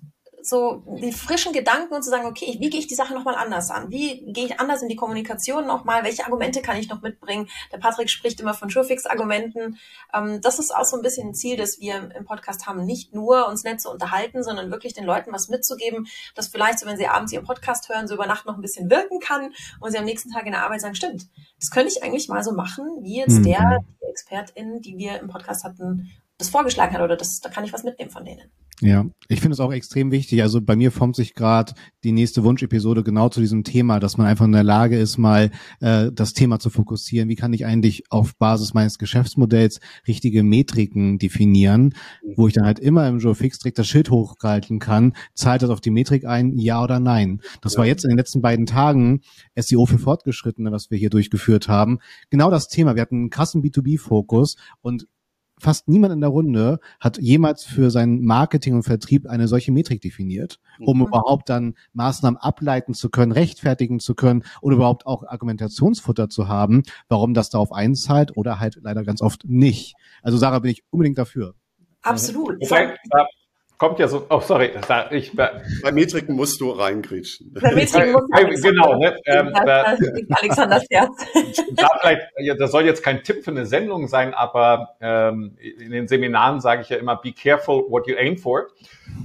so die frischen Gedanken und zu sagen, okay, wie gehe ich die Sache nochmal anders an? Wie gehe ich anders in die Kommunikation nochmal? Welche Argumente kann ich noch mitbringen? Der Patrick spricht immer von Surefix-Argumenten. Ähm, das ist auch so ein bisschen ein Ziel, das wir im Podcast haben, nicht nur uns nett zu unterhalten, sondern wirklich den Leuten was mitzugeben, das vielleicht so, wenn sie abends ihren Podcast hören, so über Nacht noch ein bisschen wirken kann und sie am nächsten Tag in der Arbeit sagen, stimmt, das könnte ich eigentlich mal so machen, wie jetzt mhm. der, die Expertin, die wir im Podcast hatten, das vorgeschlagen hat oder das, da kann ich was mitnehmen von denen. Ja, ich finde es auch extrem wichtig. Also bei mir formt sich gerade die nächste Wunschepisode genau zu diesem Thema, dass man einfach in der Lage ist, mal äh, das Thema zu fokussieren. Wie kann ich eigentlich auf Basis meines Geschäftsmodells richtige Metriken definieren, wo ich dann halt immer im Joe Fix direkt das Schild hochhalten kann, zahlt das auf die Metrik ein, ja oder nein. Das ja. war jetzt in den letzten beiden Tagen SEO für Fortgeschrittene, was wir hier durchgeführt haben. Genau das Thema. Wir hatten einen krassen B2B-Fokus und fast niemand in der Runde hat jemals für sein Marketing und Vertrieb eine solche Metrik definiert, um mhm. überhaupt dann Maßnahmen ableiten zu können, rechtfertigen zu können oder überhaupt auch Argumentationsfutter zu haben, warum das darauf einzahlt oder halt leider ganz oft nicht. Also Sarah bin ich unbedingt dafür. Absolut. Okay kommt ja so, oh sorry, ich, bei Metriken musst du reingrätschen. Bei Metriken musst du Genau, ne, ähm, da, Alexanders Herz. Da vielleicht, das soll jetzt kein Tipp für eine Sendung sein, aber ähm, in den Seminaren sage ich ja immer, be careful what you aim for.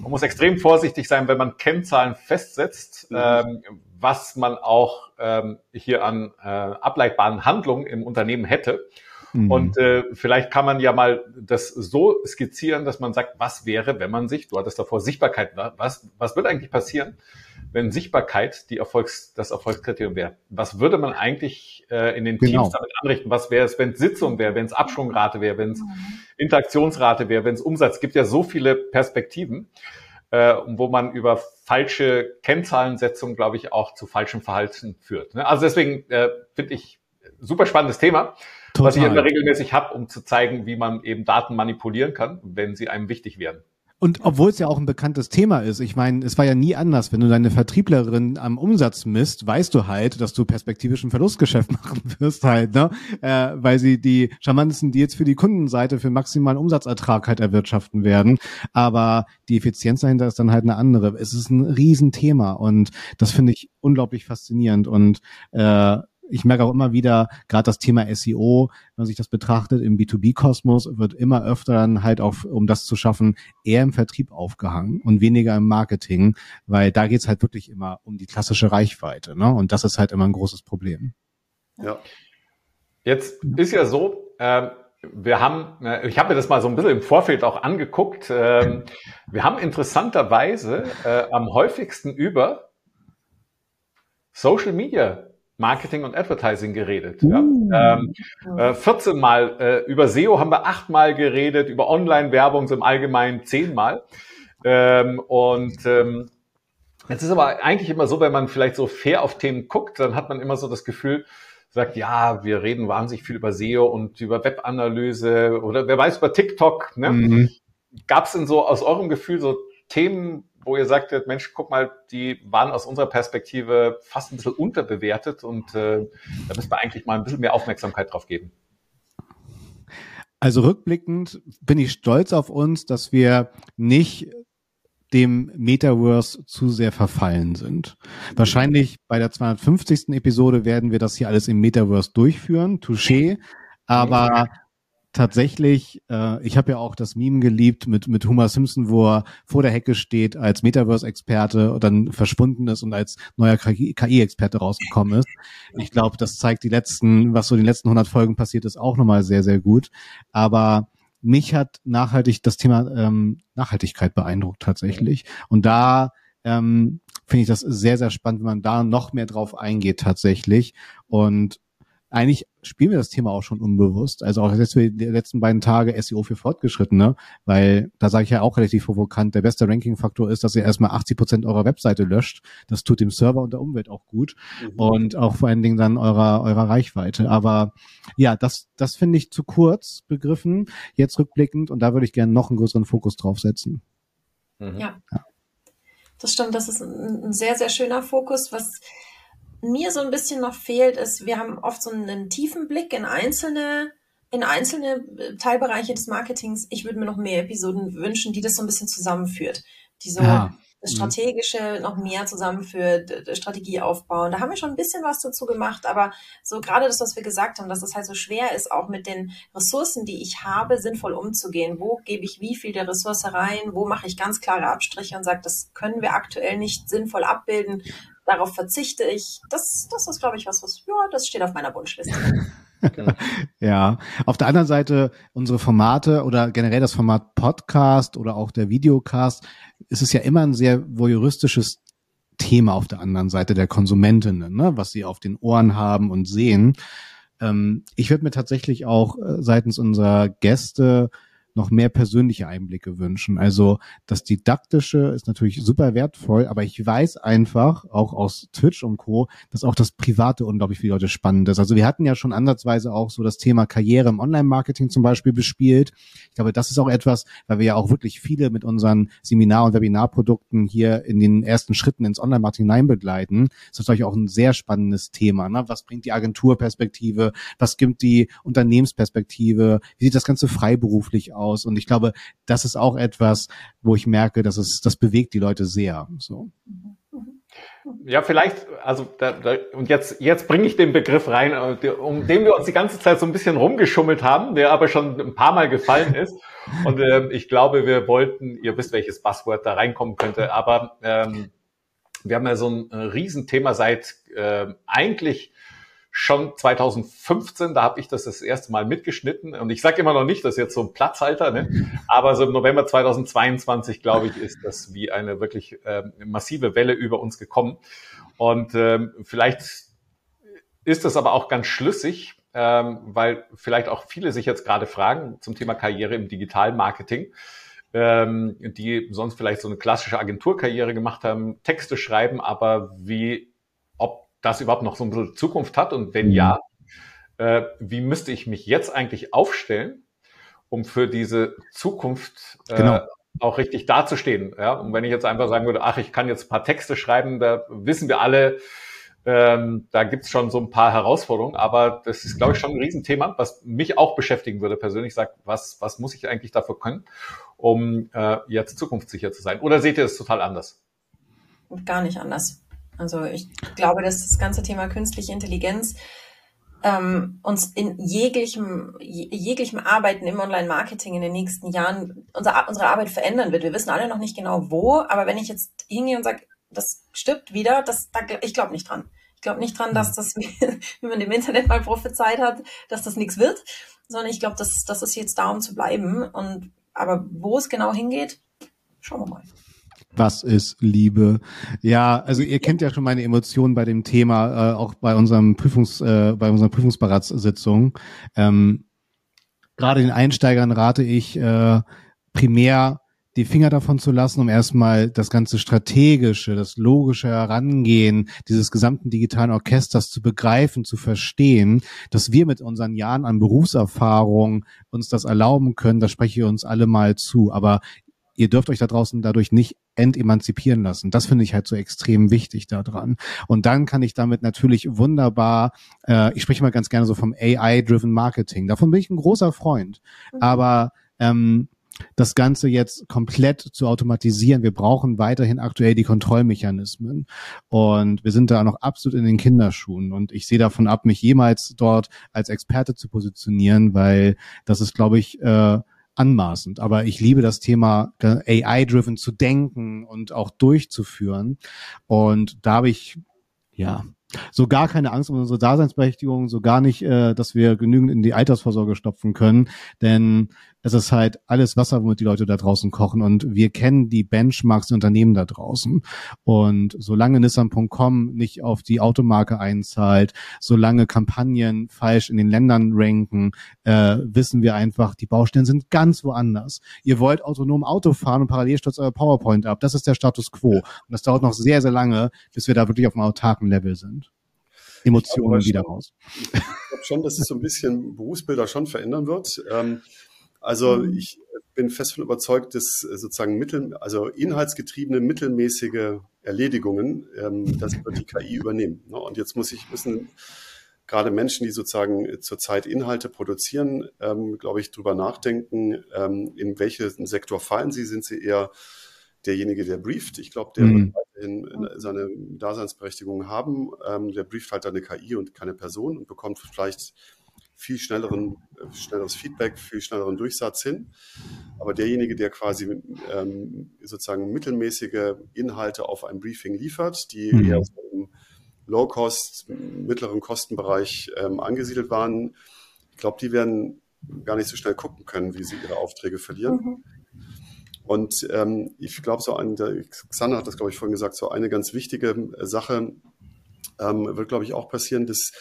Man muss extrem vorsichtig sein, wenn man Kennzahlen festsetzt, mhm. ähm, was man auch ähm, hier an äh, ableitbaren Handlungen im Unternehmen hätte. Mhm. Und äh, vielleicht kann man ja mal das so skizzieren, dass man sagt, was wäre, wenn man sich, du hattest davor Sichtbarkeit, was, was wird eigentlich passieren, wenn Sichtbarkeit die Erfolgs, das Erfolgskriterium wäre? Was würde man eigentlich äh, in den genau. Teams damit anrichten? Was wäre es, wenn es Sitzung wäre, wenn es Abschwungrate wäre, wenn es mhm. Interaktionsrate wäre, wenn es Umsatz? Es gibt ja so viele Perspektiven, äh, wo man über falsche Kennzahlensetzung, glaube ich, auch zu falschem Verhalten führt. Ne? Also deswegen äh, finde ich super spannendes Thema. Total. was ich immer regelmäßig habe, um zu zeigen, wie man eben Daten manipulieren kann, wenn sie einem wichtig werden. Und obwohl es ja auch ein bekanntes Thema ist, ich meine, es war ja nie anders. Wenn du deine Vertrieblerin am Umsatz misst, weißt du halt, dass du perspektivisch ein Verlustgeschäft machen wirst halt, ne? Äh, weil sie die charmantesten Deals für die Kundenseite für maximalen Umsatzertrag halt erwirtschaften werden. Aber die Effizienz dahinter ist dann halt eine andere. Es ist ein Riesenthema und das finde ich unglaublich faszinierend und äh, ich merke auch immer wieder, gerade das Thema SEO, wenn man sich das betrachtet im B2B-Kosmos, wird immer öfter dann halt auf, um das zu schaffen, eher im Vertrieb aufgehangen und weniger im Marketing, weil da geht's halt wirklich immer um die klassische Reichweite. Ne? Und das ist halt immer ein großes Problem. Ja. Jetzt ist ja so, äh, wir haben, äh, ich habe mir das mal so ein bisschen im Vorfeld auch angeguckt. Äh, wir haben interessanterweise äh, am häufigsten über Social Media Marketing und Advertising geredet. Uh. Ja. Ähm, äh, 14 Mal äh, über SEO haben wir achtmal geredet, über Online-Werbung im Allgemeinen zehnmal. Ähm, und ähm, jetzt ist aber eigentlich immer so, wenn man vielleicht so fair auf Themen guckt, dann hat man immer so das Gefühl, sagt, ja, wir reden wahnsinnig viel über SEO und über Webanalyse oder wer weiß über TikTok. Ne? Mhm. Gab es denn so aus eurem Gefühl so Themen, wo ihr sagtet, Mensch, guck mal, die waren aus unserer Perspektive fast ein bisschen unterbewertet und äh, da müssen wir eigentlich mal ein bisschen mehr Aufmerksamkeit drauf geben. Also rückblickend bin ich stolz auf uns, dass wir nicht dem Metaverse zu sehr verfallen sind. Wahrscheinlich bei der 250. Episode werden wir das hier alles im Metaverse durchführen, touché. Aber tatsächlich, äh, ich habe ja auch das Meme geliebt mit, mit Homer Simpson, wo er vor der Hecke steht als Metaverse-Experte und dann verschwunden ist und als neuer KI-Experte rausgekommen ist. Ich glaube, das zeigt die letzten, was so die letzten 100 Folgen passiert ist, auch nochmal sehr, sehr gut. Aber mich hat nachhaltig das Thema ähm, Nachhaltigkeit beeindruckt tatsächlich. Und da ähm, finde ich das sehr, sehr spannend, wenn man da noch mehr drauf eingeht tatsächlich. Und eigentlich spielen wir das Thema auch schon unbewusst. Also auch jetzt für die letzten beiden Tage SEO für Fortgeschrittene, weil da sage ich ja auch relativ provokant, der beste Ranking-Faktor ist, dass ihr erstmal 80 Prozent eurer Webseite löscht. Das tut dem Server und der Umwelt auch gut mhm. und auch vor allen Dingen dann eurer, eurer Reichweite. Aber ja, das, das finde ich zu kurz begriffen, jetzt rückblickend und da würde ich gerne noch einen größeren Fokus drauf setzen. Mhm. Ja. ja. Das stimmt, das ist ein, ein sehr, sehr schöner Fokus, was mir so ein bisschen noch fehlt, ist, wir haben oft so einen tiefen Blick in einzelne, in einzelne äh, Teilbereiche des Marketings. Ich würde mir noch mehr Episoden wünschen, die das so ein bisschen zusammenführt. Die so ja. das mhm. Strategische noch mehr zusammenführt, Strategie aufbauen. Da haben wir schon ein bisschen was dazu gemacht, aber so gerade das, was wir gesagt haben, dass es halt so schwer ist, auch mit den Ressourcen, die ich habe, sinnvoll umzugehen. Wo gebe ich wie viel der Ressource rein? Wo mache ich ganz klare Abstriche und sage, das können wir aktuell nicht sinnvoll abbilden darauf verzichte ich. Das, das ist, glaube ich, was, was, ja, das steht auf meiner Wunschliste. ja. Auf der anderen Seite, unsere Formate oder generell das Format Podcast oder auch der Videocast, ist es ja immer ein sehr voyeuristisches Thema auf der anderen Seite der Konsumentinnen, ne? was sie auf den Ohren haben und sehen. Ähm, ich würde mir tatsächlich auch äh, seitens unserer Gäste noch mehr persönliche Einblicke wünschen. Also das Didaktische ist natürlich super wertvoll, aber ich weiß einfach, auch aus Twitch und Co., dass auch das Private unglaublich viele Leute spannend ist. Also wir hatten ja schon ansatzweise auch so das Thema Karriere im Online-Marketing zum Beispiel bespielt. Ich glaube, das ist auch etwas, weil wir ja auch wirklich viele mit unseren Seminar- und Webinarprodukten hier in den ersten Schritten ins Online-Marketing hinein begleiten. Das ist natürlich auch ein sehr spannendes Thema. Ne? Was bringt die Agenturperspektive? Was gibt die Unternehmensperspektive? Wie sieht das Ganze freiberuflich aus? Aus. Und ich glaube, das ist auch etwas, wo ich merke, dass es, das bewegt die Leute sehr. So. Ja, vielleicht, also da, da, und jetzt, jetzt bringe ich den Begriff rein, äh, um den wir uns die ganze Zeit so ein bisschen rumgeschummelt haben, der aber schon ein paar Mal gefallen ist. Und äh, ich glaube, wir wollten, ihr wisst, welches Buzzword da reinkommen könnte, aber ähm, wir haben ja so ein Riesenthema seit äh, eigentlich schon 2015, da habe ich das das erste Mal mitgeschnitten. Und ich sage immer noch nicht, das ist jetzt so ein Platzhalter, ne? aber so im November 2022, glaube ich, ist das wie eine wirklich äh, massive Welle über uns gekommen. Und ähm, vielleicht ist das aber auch ganz schlüssig, ähm, weil vielleicht auch viele sich jetzt gerade fragen zum Thema Karriere im digitalen Marketing, ähm, die sonst vielleicht so eine klassische Agenturkarriere gemacht haben, Texte schreiben, aber wie das überhaupt noch so ein bisschen Zukunft hat und wenn mhm. ja, äh, wie müsste ich mich jetzt eigentlich aufstellen, um für diese Zukunft äh, genau. auch richtig dazustehen. Ja? Und wenn ich jetzt einfach sagen würde, ach, ich kann jetzt ein paar Texte schreiben, da wissen wir alle, ähm, da gibt's schon so ein paar Herausforderungen, aber das ist, glaube ich, schon ein Riesenthema, was mich auch beschäftigen würde persönlich. Sagt, was, was muss ich eigentlich dafür können, um äh, jetzt zukunftssicher zu sein? Oder seht ihr es total anders? Gar nicht anders. Also ich glaube, dass das ganze Thema künstliche Intelligenz ähm, uns in jeglichem, jeglichem Arbeiten im Online-Marketing in den nächsten Jahren unser, unsere Arbeit verändern wird. Wir wissen alle noch nicht genau wo, aber wenn ich jetzt hingehe und sage, das stirbt wieder, das, da, ich glaube nicht dran. Ich glaube nicht dran, dass hm. das, wie man im Internet mal prophezeit hat, dass das nichts wird, sondern ich glaube, dass, dass es jetzt da, um zu bleiben. Und aber wo es genau hingeht, schauen wir mal. Was ist Liebe? Ja, also ihr kennt ja schon meine Emotionen bei dem Thema, äh, auch bei unserem Prüfungs, äh, bei unserer Prüfungsberatssitzung. Ähm, Gerade den Einsteigern rate ich äh, primär die Finger davon zu lassen, um erstmal das ganze strategische, das logische Herangehen dieses gesamten digitalen Orchesters zu begreifen, zu verstehen, dass wir mit unseren Jahren an Berufserfahrung uns das erlauben können, das spreche ich uns alle mal zu. Aber ihr dürft euch da draußen dadurch nicht entemanzipieren lassen. Das finde ich halt so extrem wichtig daran. Und dann kann ich damit natürlich wunderbar, äh, ich spreche mal ganz gerne so vom AI-driven Marketing. Davon bin ich ein großer Freund. Mhm. Aber ähm, das Ganze jetzt komplett zu automatisieren. Wir brauchen weiterhin aktuell die Kontrollmechanismen. Und wir sind da noch absolut in den Kinderschuhen. Und ich sehe davon ab, mich jemals dort als Experte zu positionieren, weil das ist, glaube ich, äh, anmaßend. Aber ich liebe das Thema AI-driven zu denken und auch durchzuführen. Und da habe ich, ja, so gar keine Angst um unsere Daseinsberechtigung, so gar nicht, äh, dass wir genügend in die Altersvorsorge stopfen können, denn es ist halt alles Wasser, womit die Leute da draußen kochen und wir kennen die Benchmarks der Unternehmen da draußen und solange Nissan.com nicht auf die Automarke einzahlt, solange Kampagnen falsch in den Ländern ranken, äh, wissen wir einfach, die Baustellen sind ganz woanders. Ihr wollt autonom Auto fahren und parallel stürzt euer PowerPoint ab. Das ist der Status quo und das dauert noch sehr, sehr lange, bis wir da wirklich auf einem autarken Level sind. Emotionen wieder raus. Ich glaube schon, dass es so ein bisschen Berufsbilder schon verändern wird. Ähm, also mhm. ich bin fest von überzeugt, dass äh, sozusagen mittel, also inhaltsgetriebene mittelmäßige Erledigungen, ähm, das wird die KI übernehmen. Ne? Und jetzt muss ich müssen gerade Menschen, die sozusagen zurzeit Inhalte produzieren, ähm, glaube ich, drüber nachdenken, ähm, in welchen Sektor fallen sie. Sind sie eher derjenige, der brieft? Ich glaube, der mhm. wird weiterhin seine Daseinsberechtigung haben. Ähm, der brieft halt eine KI und keine Person und bekommt vielleicht viel schnelleren, schnelleres Feedback, viel schnelleren Durchsatz hin. Aber derjenige, der quasi ähm, sozusagen mittelmäßige Inhalte auf ein Briefing liefert, die mhm. eher so im, Low-Cost, mittleren Kostenbereich ähm, angesiedelt waren. Ich glaube, die werden gar nicht so schnell gucken können, wie sie ihre Aufträge verlieren. Mhm. Und ähm, ich glaube, so ein, der Xander hat das, glaube ich, vorhin gesagt, so eine ganz wichtige Sache ähm, wird, glaube ich, auch passieren, dass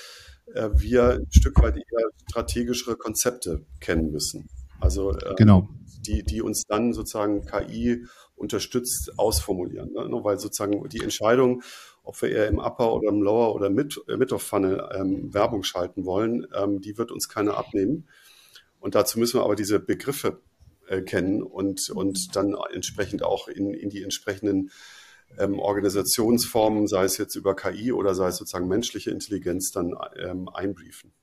wir ein Stück weit eher strategischere Konzepte kennen müssen. Also ähm, genau. die, die uns dann sozusagen KI unterstützt ausformulieren. Ne? Weil sozusagen die Entscheidung, ob wir eher im Upper oder im Lower oder äh, Mid of Funnel ähm, Werbung schalten wollen, ähm, die wird uns keiner abnehmen. Und dazu müssen wir aber diese Begriffe äh, kennen und, und dann entsprechend auch in, in die entsprechenden ähm, Organisationsformen, sei es jetzt über KI oder sei es sozusagen menschliche Intelligenz, dann ähm, einbriefen.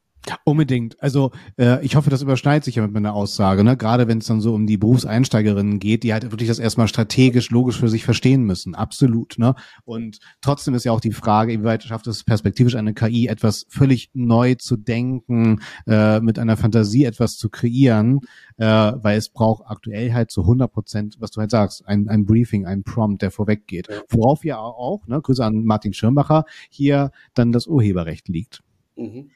Unbedingt. Also äh, ich hoffe, das überschneidet sich ja mit meiner Aussage, ne? Gerade wenn es dann so um die Berufseinsteigerinnen geht, die halt wirklich das erstmal strategisch, logisch für sich verstehen müssen. Absolut. Ne? Und trotzdem ist ja auch die Frage, inwieweit schafft es perspektivisch eine KI, etwas völlig neu zu denken, äh, mit einer Fantasie etwas zu kreieren, äh, weil es braucht aktuell halt zu 100 Prozent, was du halt sagst, ein, ein Briefing, ein Prompt, der vorweg geht. Worauf ja auch, ne, Grüße an Martin Schirmacher, hier dann das Urheberrecht liegt. Mhm.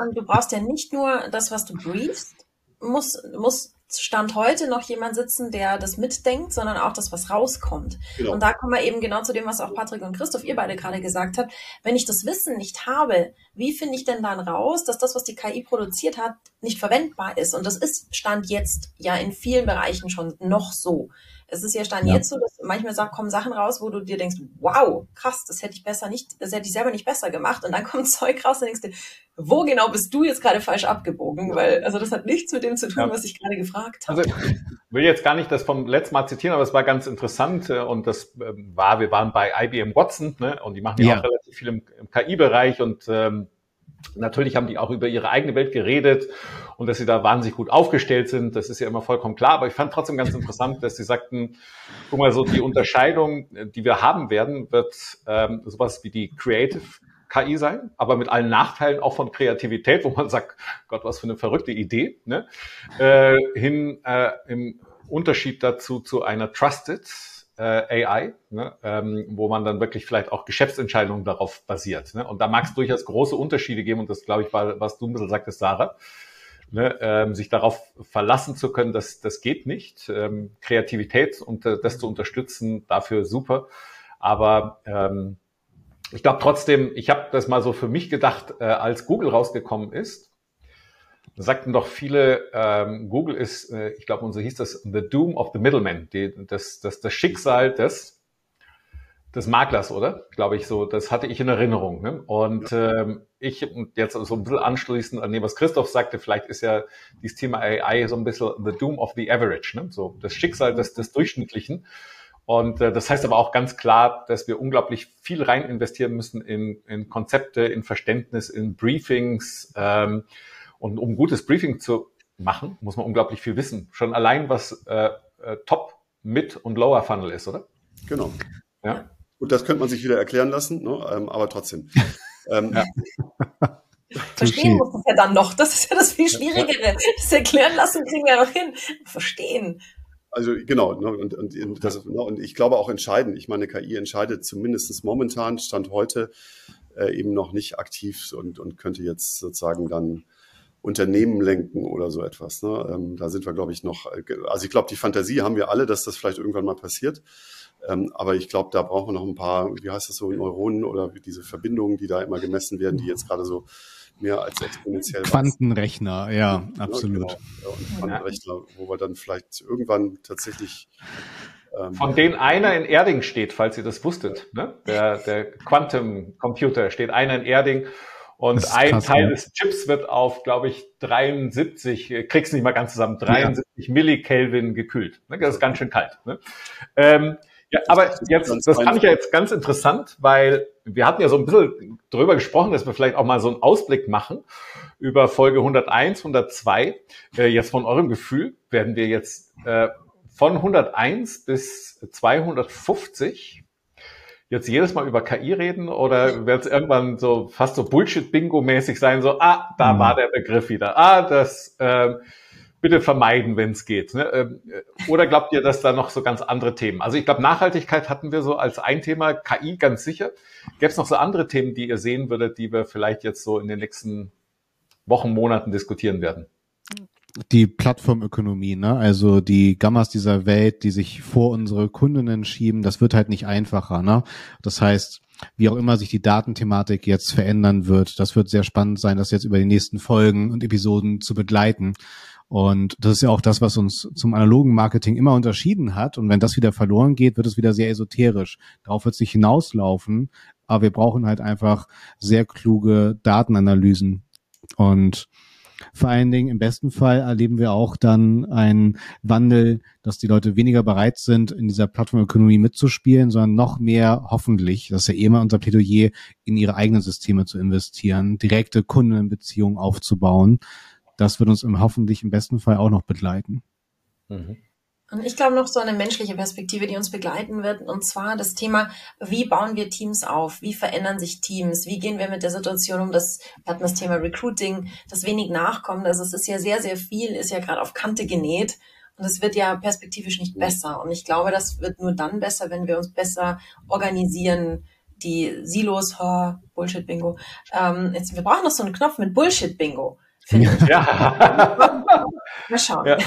Und du brauchst ja nicht nur das, was du briefst, muss, muss Stand heute noch jemand sitzen, der das mitdenkt, sondern auch das, was rauskommt. Genau. Und da kommen wir eben genau zu dem, was auch Patrick und Christoph, ihr beide gerade gesagt habt. Wenn ich das Wissen nicht habe, wie finde ich denn dann raus, dass das, was die KI produziert hat, nicht verwendbar ist? Und das ist Stand jetzt ja in vielen Bereichen schon noch so. Es ist ja Stand ja. jetzt so, dass manchmal kommen Sachen raus, wo du dir denkst, wow, krass, das hätte ich besser nicht, das hätte ich selber nicht besser gemacht. Und dann kommt Zeug raus und denkst du, wo genau bist du jetzt gerade falsch abgebogen? Weil, also das hat nichts mit dem zu tun, ja. was ich gerade gefragt habe. Also, ich will jetzt gar nicht das vom letzten Mal zitieren, aber es war ganz interessant äh, und das ähm, war, wir waren bei IBM Watson, ne, und die machen ja, ja auch relativ viel im, im KI-Bereich und ähm, Natürlich haben die auch über ihre eigene Welt geredet und dass sie da wahnsinnig gut aufgestellt sind. Das ist ja immer vollkommen klar. Aber ich fand trotzdem ganz interessant, dass sie sagten, guck mal, so die Unterscheidung, die wir haben werden, wird ähm, sowas wie die Creative KI sein, aber mit allen Nachteilen auch von Kreativität, wo man sagt, Gott, was für eine verrückte Idee, ne? äh, hin äh, im Unterschied dazu zu einer Trusted äh, AI, ne, ähm, wo man dann wirklich vielleicht auch Geschäftsentscheidungen darauf basiert. Ne? Und da mag es durchaus große Unterschiede geben und das, glaube ich, war, was du ein bisschen sagtest, Sarah. Ne, ähm, sich darauf verlassen zu können, dass das geht nicht. Ähm, Kreativität und äh, das zu unterstützen, dafür super. Aber ähm, ich glaube trotzdem, ich habe das mal so für mich gedacht, äh, als Google rausgekommen ist, sagten doch viele, ähm, Google ist, äh, ich glaube, und so hieß das, the doom of the middleman, die, das, das, das Schicksal des, des Maklers, oder? Glaube ich so, das hatte ich in Erinnerung. Ne? Und ähm, ich, jetzt so ein bisschen anschließend an dem, was Christoph sagte, vielleicht ist ja dieses Thema AI so ein bisschen the doom of the average, ne? so das Schicksal des, des Durchschnittlichen. Und äh, das heißt aber auch ganz klar, dass wir unglaublich viel rein investieren müssen in, in Konzepte, in Verständnis, in Briefings, ähm, und um ein gutes Briefing zu machen, muss man unglaublich viel wissen. Schon allein, was äh, äh, Top, Mid und Lower Funnel ist, oder? Genau. Ja. Und das könnte man sich wieder erklären lassen, ne? ähm, aber trotzdem. ähm. Verstehen muss das ja dann noch. Das ist ja das viel Schwierigere. Das erklären lassen kriegen wir ja noch hin. Verstehen. Also genau, ne, und, und, das, ne, und ich glaube auch entscheidend. Ich meine, KI entscheidet zumindest momentan, Stand heute, äh, eben noch nicht aktiv und, und könnte jetzt sozusagen dann Unternehmen lenken oder so etwas. Ne? Ähm, da sind wir, glaube ich, noch, äh, also ich glaube, die Fantasie haben wir alle, dass das vielleicht irgendwann mal passiert. Ähm, aber ich glaube, da brauchen wir noch ein paar, wie heißt das so, Neuronen oder diese Verbindungen, die da immer gemessen werden, die jetzt gerade so mehr als exponentiell Quantenrechner, ja, ja absolut. Genau. Ja, und Quantenrechner, wo wir dann vielleicht irgendwann tatsächlich ähm, von denen einer in Erding steht, falls ihr das wusstet. Ne? Der, der Quantum Computer steht einer in Erding und ein krass, Teil ja. des Chips wird auf, glaube ich, 73, äh, kriegst nicht mal ganz zusammen, 73 ja. Millikelvin gekühlt. Ne, das ist ganz schön kalt. Ne? Ähm, ja, aber jetzt, das fand ich ja jetzt ganz interessant, weil wir hatten ja so ein bisschen drüber gesprochen, dass wir vielleicht auch mal so einen Ausblick machen über Folge 101, 102. Äh, jetzt von eurem Gefühl werden wir jetzt äh, von 101 bis 250 jetzt jedes Mal über KI reden oder wird es irgendwann so fast so Bullshit-Bingo-mäßig sein, so, ah, da mhm. war der Begriff wieder, ah, das, ähm, bitte vermeiden, wenn es geht. Ne? Ähm, äh, oder glaubt ihr, dass da noch so ganz andere Themen? Also ich glaube, Nachhaltigkeit hatten wir so als ein Thema, KI ganz sicher. Gäbe es noch so andere Themen, die ihr sehen würdet, die wir vielleicht jetzt so in den nächsten Wochen, Monaten diskutieren werden? Die Plattformökonomie, ne? also die Gammas dieser Welt, die sich vor unsere Kundinnen schieben, das wird halt nicht einfacher. Ne? Das heißt, wie auch immer sich die Datenthematik jetzt verändern wird, das wird sehr spannend sein, das jetzt über die nächsten Folgen und Episoden zu begleiten. Und das ist ja auch das, was uns zum analogen Marketing immer unterschieden hat. Und wenn das wieder verloren geht, wird es wieder sehr esoterisch. Darauf wird es nicht hinauslaufen. Aber wir brauchen halt einfach sehr kluge Datenanalysen. Und vor allen Dingen im besten Fall erleben wir auch dann einen Wandel, dass die Leute weniger bereit sind, in dieser Plattformökonomie mitzuspielen, sondern noch mehr hoffentlich, das ist ja eh immer unser Plädoyer, in ihre eigenen Systeme zu investieren, direkte Kundenbeziehungen aufzubauen das wird uns im hoffentlich im besten Fall auch noch begleiten. Mhm. Und ich glaube noch so eine menschliche Perspektive, die uns begleiten wird, und zwar das Thema, wie bauen wir Teams auf? Wie verändern sich Teams? Wie gehen wir mit der Situation um? Das, wir hatten das Thema Recruiting, das wenig nachkommt. Also es ist ja sehr, sehr viel, ist ja gerade auf Kante genäht. Und es wird ja perspektivisch nicht besser. Und ich glaube, das wird nur dann besser, wenn wir uns besser organisieren. Die Silos, oh, Bullshit-Bingo. Ähm, jetzt, wir brauchen noch so einen Knopf mit Bullshit-Bingo. Ja. Mal schauen. Ja.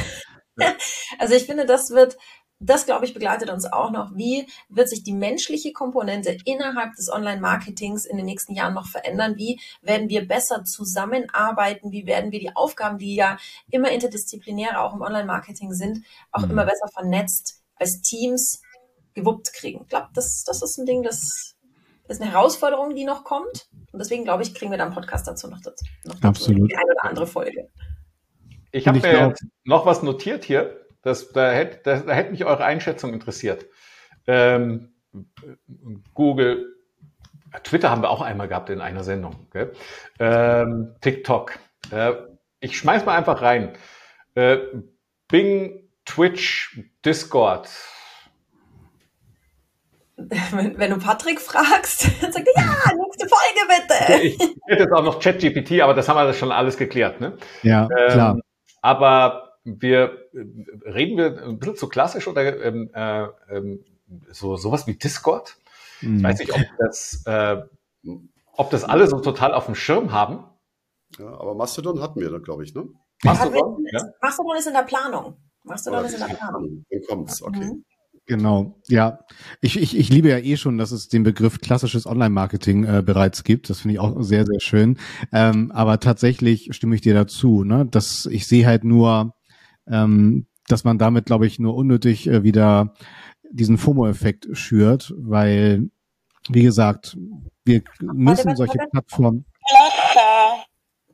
Also ich finde, das wird, das glaube ich begleitet uns auch noch. Wie wird sich die menschliche Komponente innerhalb des Online-Marketings in den nächsten Jahren noch verändern? Wie werden wir besser zusammenarbeiten? Wie werden wir die Aufgaben, die ja immer interdisziplinärer auch im Online-Marketing sind, auch mhm. immer besser vernetzt als Teams gewuppt kriegen? Ich glaube, das, das ist ein Ding, das ist eine Herausforderung, die noch kommt. Und deswegen glaube ich, kriegen wir dann einen Podcast dazu noch dazu. Noch dazu Absolut. Die eine oder andere Folge. Ich habe mir glaub, noch was notiert hier. Das, da, hätte, da, da hätte mich eure Einschätzung interessiert. Ähm, Google, Twitter haben wir auch einmal gehabt in einer Sendung. Gell? Ähm, TikTok. Äh, ich schmeiß mal einfach rein. Äh, Bing, Twitch, Discord wenn, wenn du Patrick fragst, dann sagt er, ja, nächste Folge bitte. Ich hätte jetzt auch noch ChatGPT, aber das haben wir schon alles geklärt. Ne? Ja, ähm, klar. Aber wir reden wir ein bisschen zu klassisch oder ähm, äh, ähm, so sowas wie Discord. Mhm. Ich weiß nicht, ob das, äh, ob das alle so total auf dem Schirm haben. Ja, aber Mastodon hatten wir dann, glaube ich, ne? Mastodon, ja? Mastodon ist in der Planung. Mastodon ist in der Planung. Dann kommt's, okay. Mhm. Genau, ja. Ich, ich, ich liebe ja eh schon, dass es den Begriff klassisches Online-Marketing äh, bereits gibt. Das finde ich auch sehr, sehr schön. Ähm, aber tatsächlich stimme ich dir dazu, ne? dass ich sehe halt nur, ähm, dass man damit, glaube ich, nur unnötig äh, wieder diesen FOMO-Effekt schürt, weil, wie gesagt, wir müssen solche Plattformen.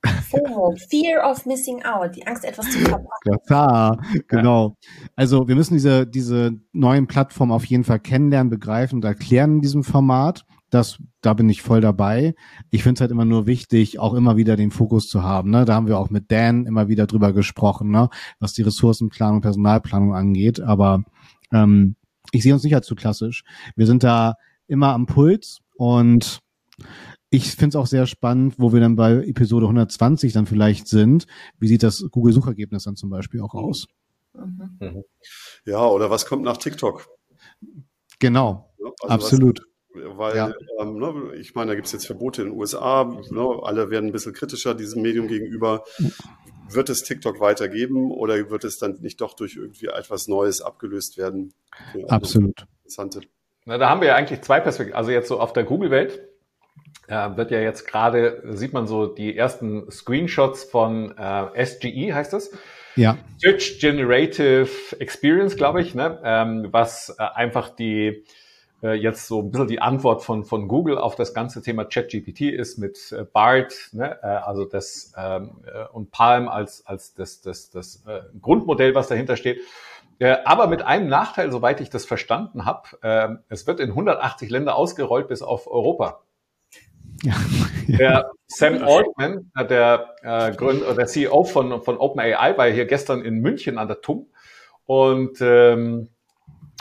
FOMO, Fear of Missing Out, die Angst, etwas zu verpassen. Klar, genau. Also wir müssen diese, diese neuen Plattformen auf jeden Fall kennenlernen, begreifen und erklären in diesem Format. Das, da bin ich voll dabei. Ich finde es halt immer nur wichtig, auch immer wieder den Fokus zu haben. Ne? Da haben wir auch mit Dan immer wieder drüber gesprochen, ne? was die Ressourcenplanung, Personalplanung angeht. Aber ähm, ich sehe uns nicht als zu klassisch. Wir sind da immer am Puls und ich finde es auch sehr spannend, wo wir dann bei Episode 120 dann vielleicht sind. Wie sieht das Google-Suchergebnis dann zum Beispiel auch aus? Mhm. Ja, oder was kommt nach TikTok? Genau, ja, also absolut. Was, weil, ja. ähm, ne, ich meine, da gibt es jetzt Verbote in den USA, ne, alle werden ein bisschen kritischer diesem Medium gegenüber. Wird es TikTok weitergeben oder wird es dann nicht doch durch irgendwie etwas Neues abgelöst werden? Absolut. Interessante. Na, da haben wir ja eigentlich zwei Perspektiven. Also jetzt so auf der Google-Welt wird ja jetzt gerade, sieht man so die ersten Screenshots von äh, SGE, heißt das? Ja. Search Generative Experience, glaube ich, ne? ähm, was äh, einfach die äh, jetzt so ein bisschen die Antwort von, von Google auf das ganze Thema ChatGPT ist mit äh, BART, ne? äh, also das ähm, äh, und Palm als, als das, das, das äh, Grundmodell, was dahinter steht. Aber mit einem Nachteil, soweit ich das verstanden habe, es wird in 180 Länder ausgerollt bis auf Europa. Ja, Der Sam Altman, äh, der, äh, Gründer, der CEO von, von OpenAI, war hier gestern in München an der TUM. Und, ähm,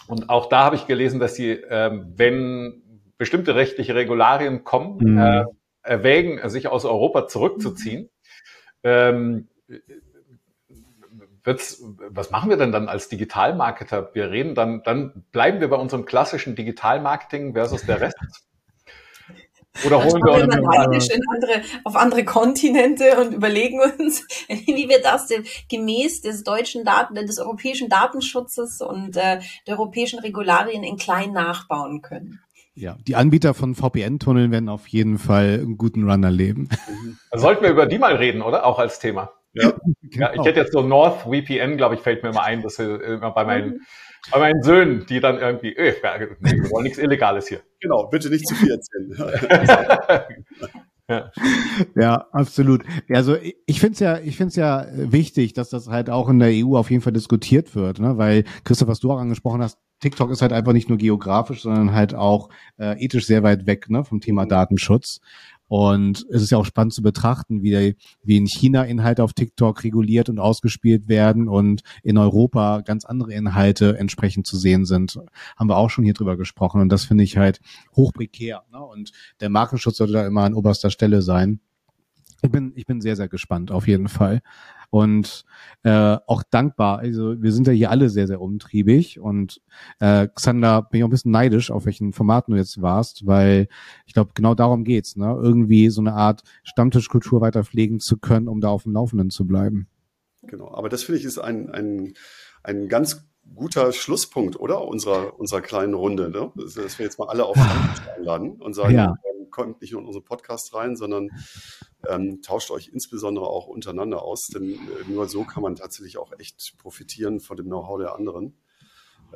und auch da habe ich gelesen, dass sie, ähm, wenn bestimmte rechtliche Regularien kommen, mhm. äh, erwägen, sich aus Europa zurückzuziehen. Ähm, was machen wir denn dann als Digitalmarketer? Wir reden dann, dann bleiben wir bei unserem klassischen Digitalmarketing versus der Rest. Oder holen wir uns neidisch in andere, auf andere Kontinente und überlegen uns, wie wir das denn gemäß des deutschen Daten, des europäischen Datenschutzes und äh, der europäischen Regularien in klein nachbauen können. Ja, die Anbieter von VPN-Tunneln werden auf jeden Fall einen guten Run erleben. Also sollten wir über die mal reden, oder? Auch als Thema. Ja, genau. ja ich hätte jetzt so NordVPN, glaube ich, fällt mir immer ein, dass immer bei meinen mhm bei meinen Söhnen, die dann irgendwie, äh, nee, wir wollen nichts Illegales hier. Genau, bitte nicht zu viel erzählen. ja. ja, absolut. Also ich finde es ja, ich finde es ja wichtig, dass das halt auch in der EU auf jeden Fall diskutiert wird, ne? Weil Christoph, was du auch angesprochen hast, TikTok ist halt einfach nicht nur geografisch, sondern halt auch äh, ethisch sehr weit weg ne, vom Thema Datenschutz. Und es ist ja auch spannend zu betrachten, wie, wie in China Inhalte auf TikTok reguliert und ausgespielt werden und in Europa ganz andere Inhalte entsprechend zu sehen sind. Haben wir auch schon hier drüber gesprochen. Und das finde ich halt hochprekär. Ne? Und der Markenschutz sollte da immer an oberster Stelle sein. Ich bin, ich bin sehr, sehr gespannt, auf jeden Fall und äh, auch dankbar. Also wir sind ja hier alle sehr, sehr umtriebig und äh, Xander, bin ich auch ein bisschen neidisch, auf welchen Formaten du jetzt warst, weil ich glaube, genau darum geht's, ne? Irgendwie so eine Art Stammtischkultur weiter pflegen zu können, um da auf dem Laufenden zu bleiben. Genau, aber das finde ich ist ein, ein, ein ganz guter Schlusspunkt, oder? Unserer, unserer kleinen Runde, ne? Dass wir jetzt mal alle auf den einladen und sagen, ja. Kommt nicht nur in unseren Podcast rein, sondern ähm, tauscht euch insbesondere auch untereinander aus, denn äh, nur so kann man tatsächlich auch echt profitieren von dem Know-how der anderen,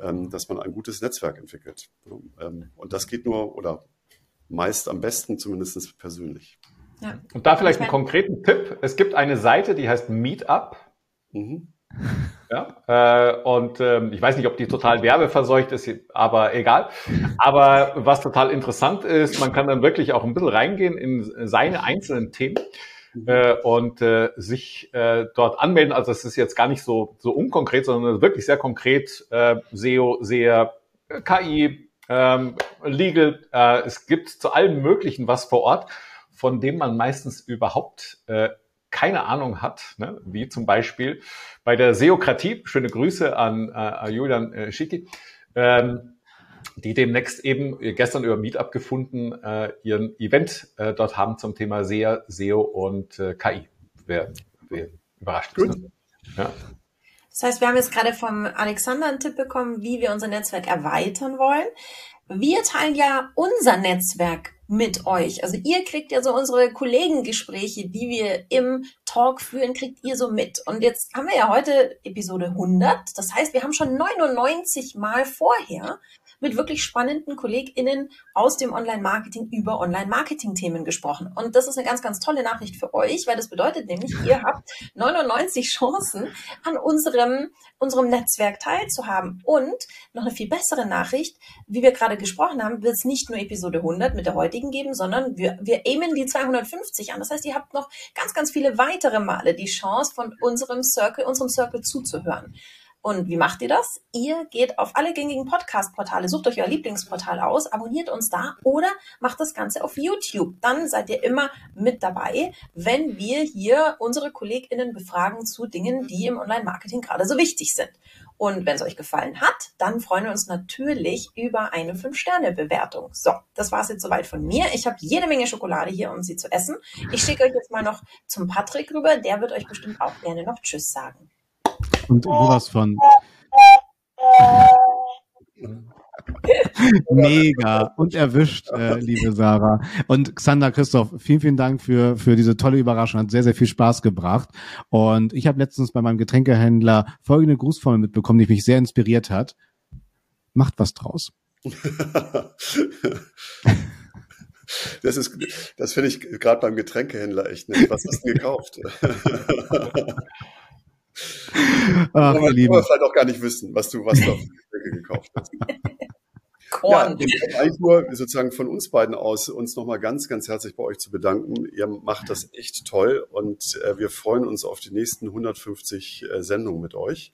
ähm, dass man ein gutes Netzwerk entwickelt. Ähm, und das geht nur oder meist am besten zumindest persönlich. Ja. Und da vielleicht einen konkreten Tipp. Es gibt eine Seite, die heißt Meetup. Mhm. Ja, äh, und ähm, ich weiß nicht, ob die total werbeverseucht ist, aber egal. Aber was total interessant ist, man kann dann wirklich auch ein bisschen reingehen in seine einzelnen Themen mhm. äh, und äh, sich äh, dort anmelden. Also es ist jetzt gar nicht so, so unkonkret, sondern wirklich sehr konkret äh, SEO, sehr KI, ähm, Legal. Äh, es gibt zu allem Möglichen was vor Ort, von dem man meistens überhaupt äh, keine Ahnung hat, ne? wie zum Beispiel bei der Seokratie, schöne Grüße an äh, Julian äh, Schicki, ähm, die demnächst eben gestern über Meetup gefunden äh, ihren Event äh, dort haben zum Thema SEA, SEO und äh, KI. Wer, wer überrascht ist. Ne? Ja. Das heißt, wir haben jetzt gerade vom Alexander einen Tipp bekommen, wie wir unser Netzwerk erweitern wollen. Wir teilen ja unser Netzwerk mit euch. Also ihr kriegt ja so unsere Kollegengespräche, die wir im Talk führen, kriegt ihr so mit. Und jetzt haben wir ja heute Episode 100. Das heißt, wir haben schon 99 Mal vorher mit wirklich spannenden KollegInnen aus dem Online-Marketing über Online-Marketing-Themen gesprochen. Und das ist eine ganz, ganz tolle Nachricht für euch, weil das bedeutet nämlich, ihr habt 99 Chancen, an unserem, unserem Netzwerk teilzuhaben. Und noch eine viel bessere Nachricht, wie wir gerade gesprochen haben, wird es nicht nur Episode 100 mit der heutigen geben, sondern wir, wir aimen die 250 an. Das heißt, ihr habt noch ganz, ganz viele weitere Male die Chance, von unserem Circle, unserem Circle zuzuhören. Und wie macht ihr das? Ihr geht auf alle gängigen Podcast-Portale, sucht euch euer Lieblingsportal aus, abonniert uns da oder macht das Ganze auf YouTube. Dann seid ihr immer mit dabei, wenn wir hier unsere KollegInnen befragen zu Dingen, die im Online-Marketing gerade so wichtig sind. Und wenn es euch gefallen hat, dann freuen wir uns natürlich über eine 5-Sterne-Bewertung. So, das war es jetzt soweit von mir. Ich habe jede Menge Schokolade hier, um sie zu essen. Ich schicke euch jetzt mal noch zum Patrick rüber. Der wird euch bestimmt auch gerne noch Tschüss sagen. Und sowas von. Mega und erwischt, äh, liebe Sarah. Und Xander Christoph, vielen, vielen Dank für, für diese tolle Überraschung. Hat sehr, sehr viel Spaß gebracht. Und ich habe letztens bei meinem Getränkehändler folgende Grußformel mitbekommen, die mich sehr inspiriert hat. Macht was draus. Das ist, das finde ich gerade beim Getränkehändler echt nett. Was hast du gekauft? Ach, aber liebe. wir vielleicht auch gar nicht wissen, was du, was du auf die gekauft hast. Korn. Ja, eigentlich nur sozusagen von uns beiden aus uns nochmal ganz, ganz herzlich bei euch zu bedanken. Ihr macht das echt toll und äh, wir freuen uns auf die nächsten 150 äh, Sendungen mit euch,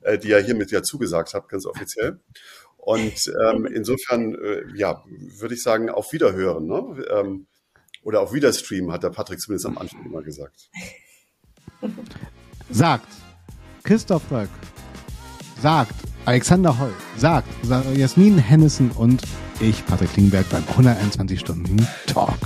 äh, die ihr hiermit ja zugesagt habt, ganz offiziell. Und ähm, insofern, äh, ja, würde ich sagen, auf Wiederhören, ne? Ähm, oder auf Wiederstream, hat der Patrick zumindest am Anfang immer gesagt sagt. Christoph Röck. Sagt, Alexander Holl. Sagt, Jasmin Hennissen und ich, Patrick Klingberg, beim 121 Stunden Talk.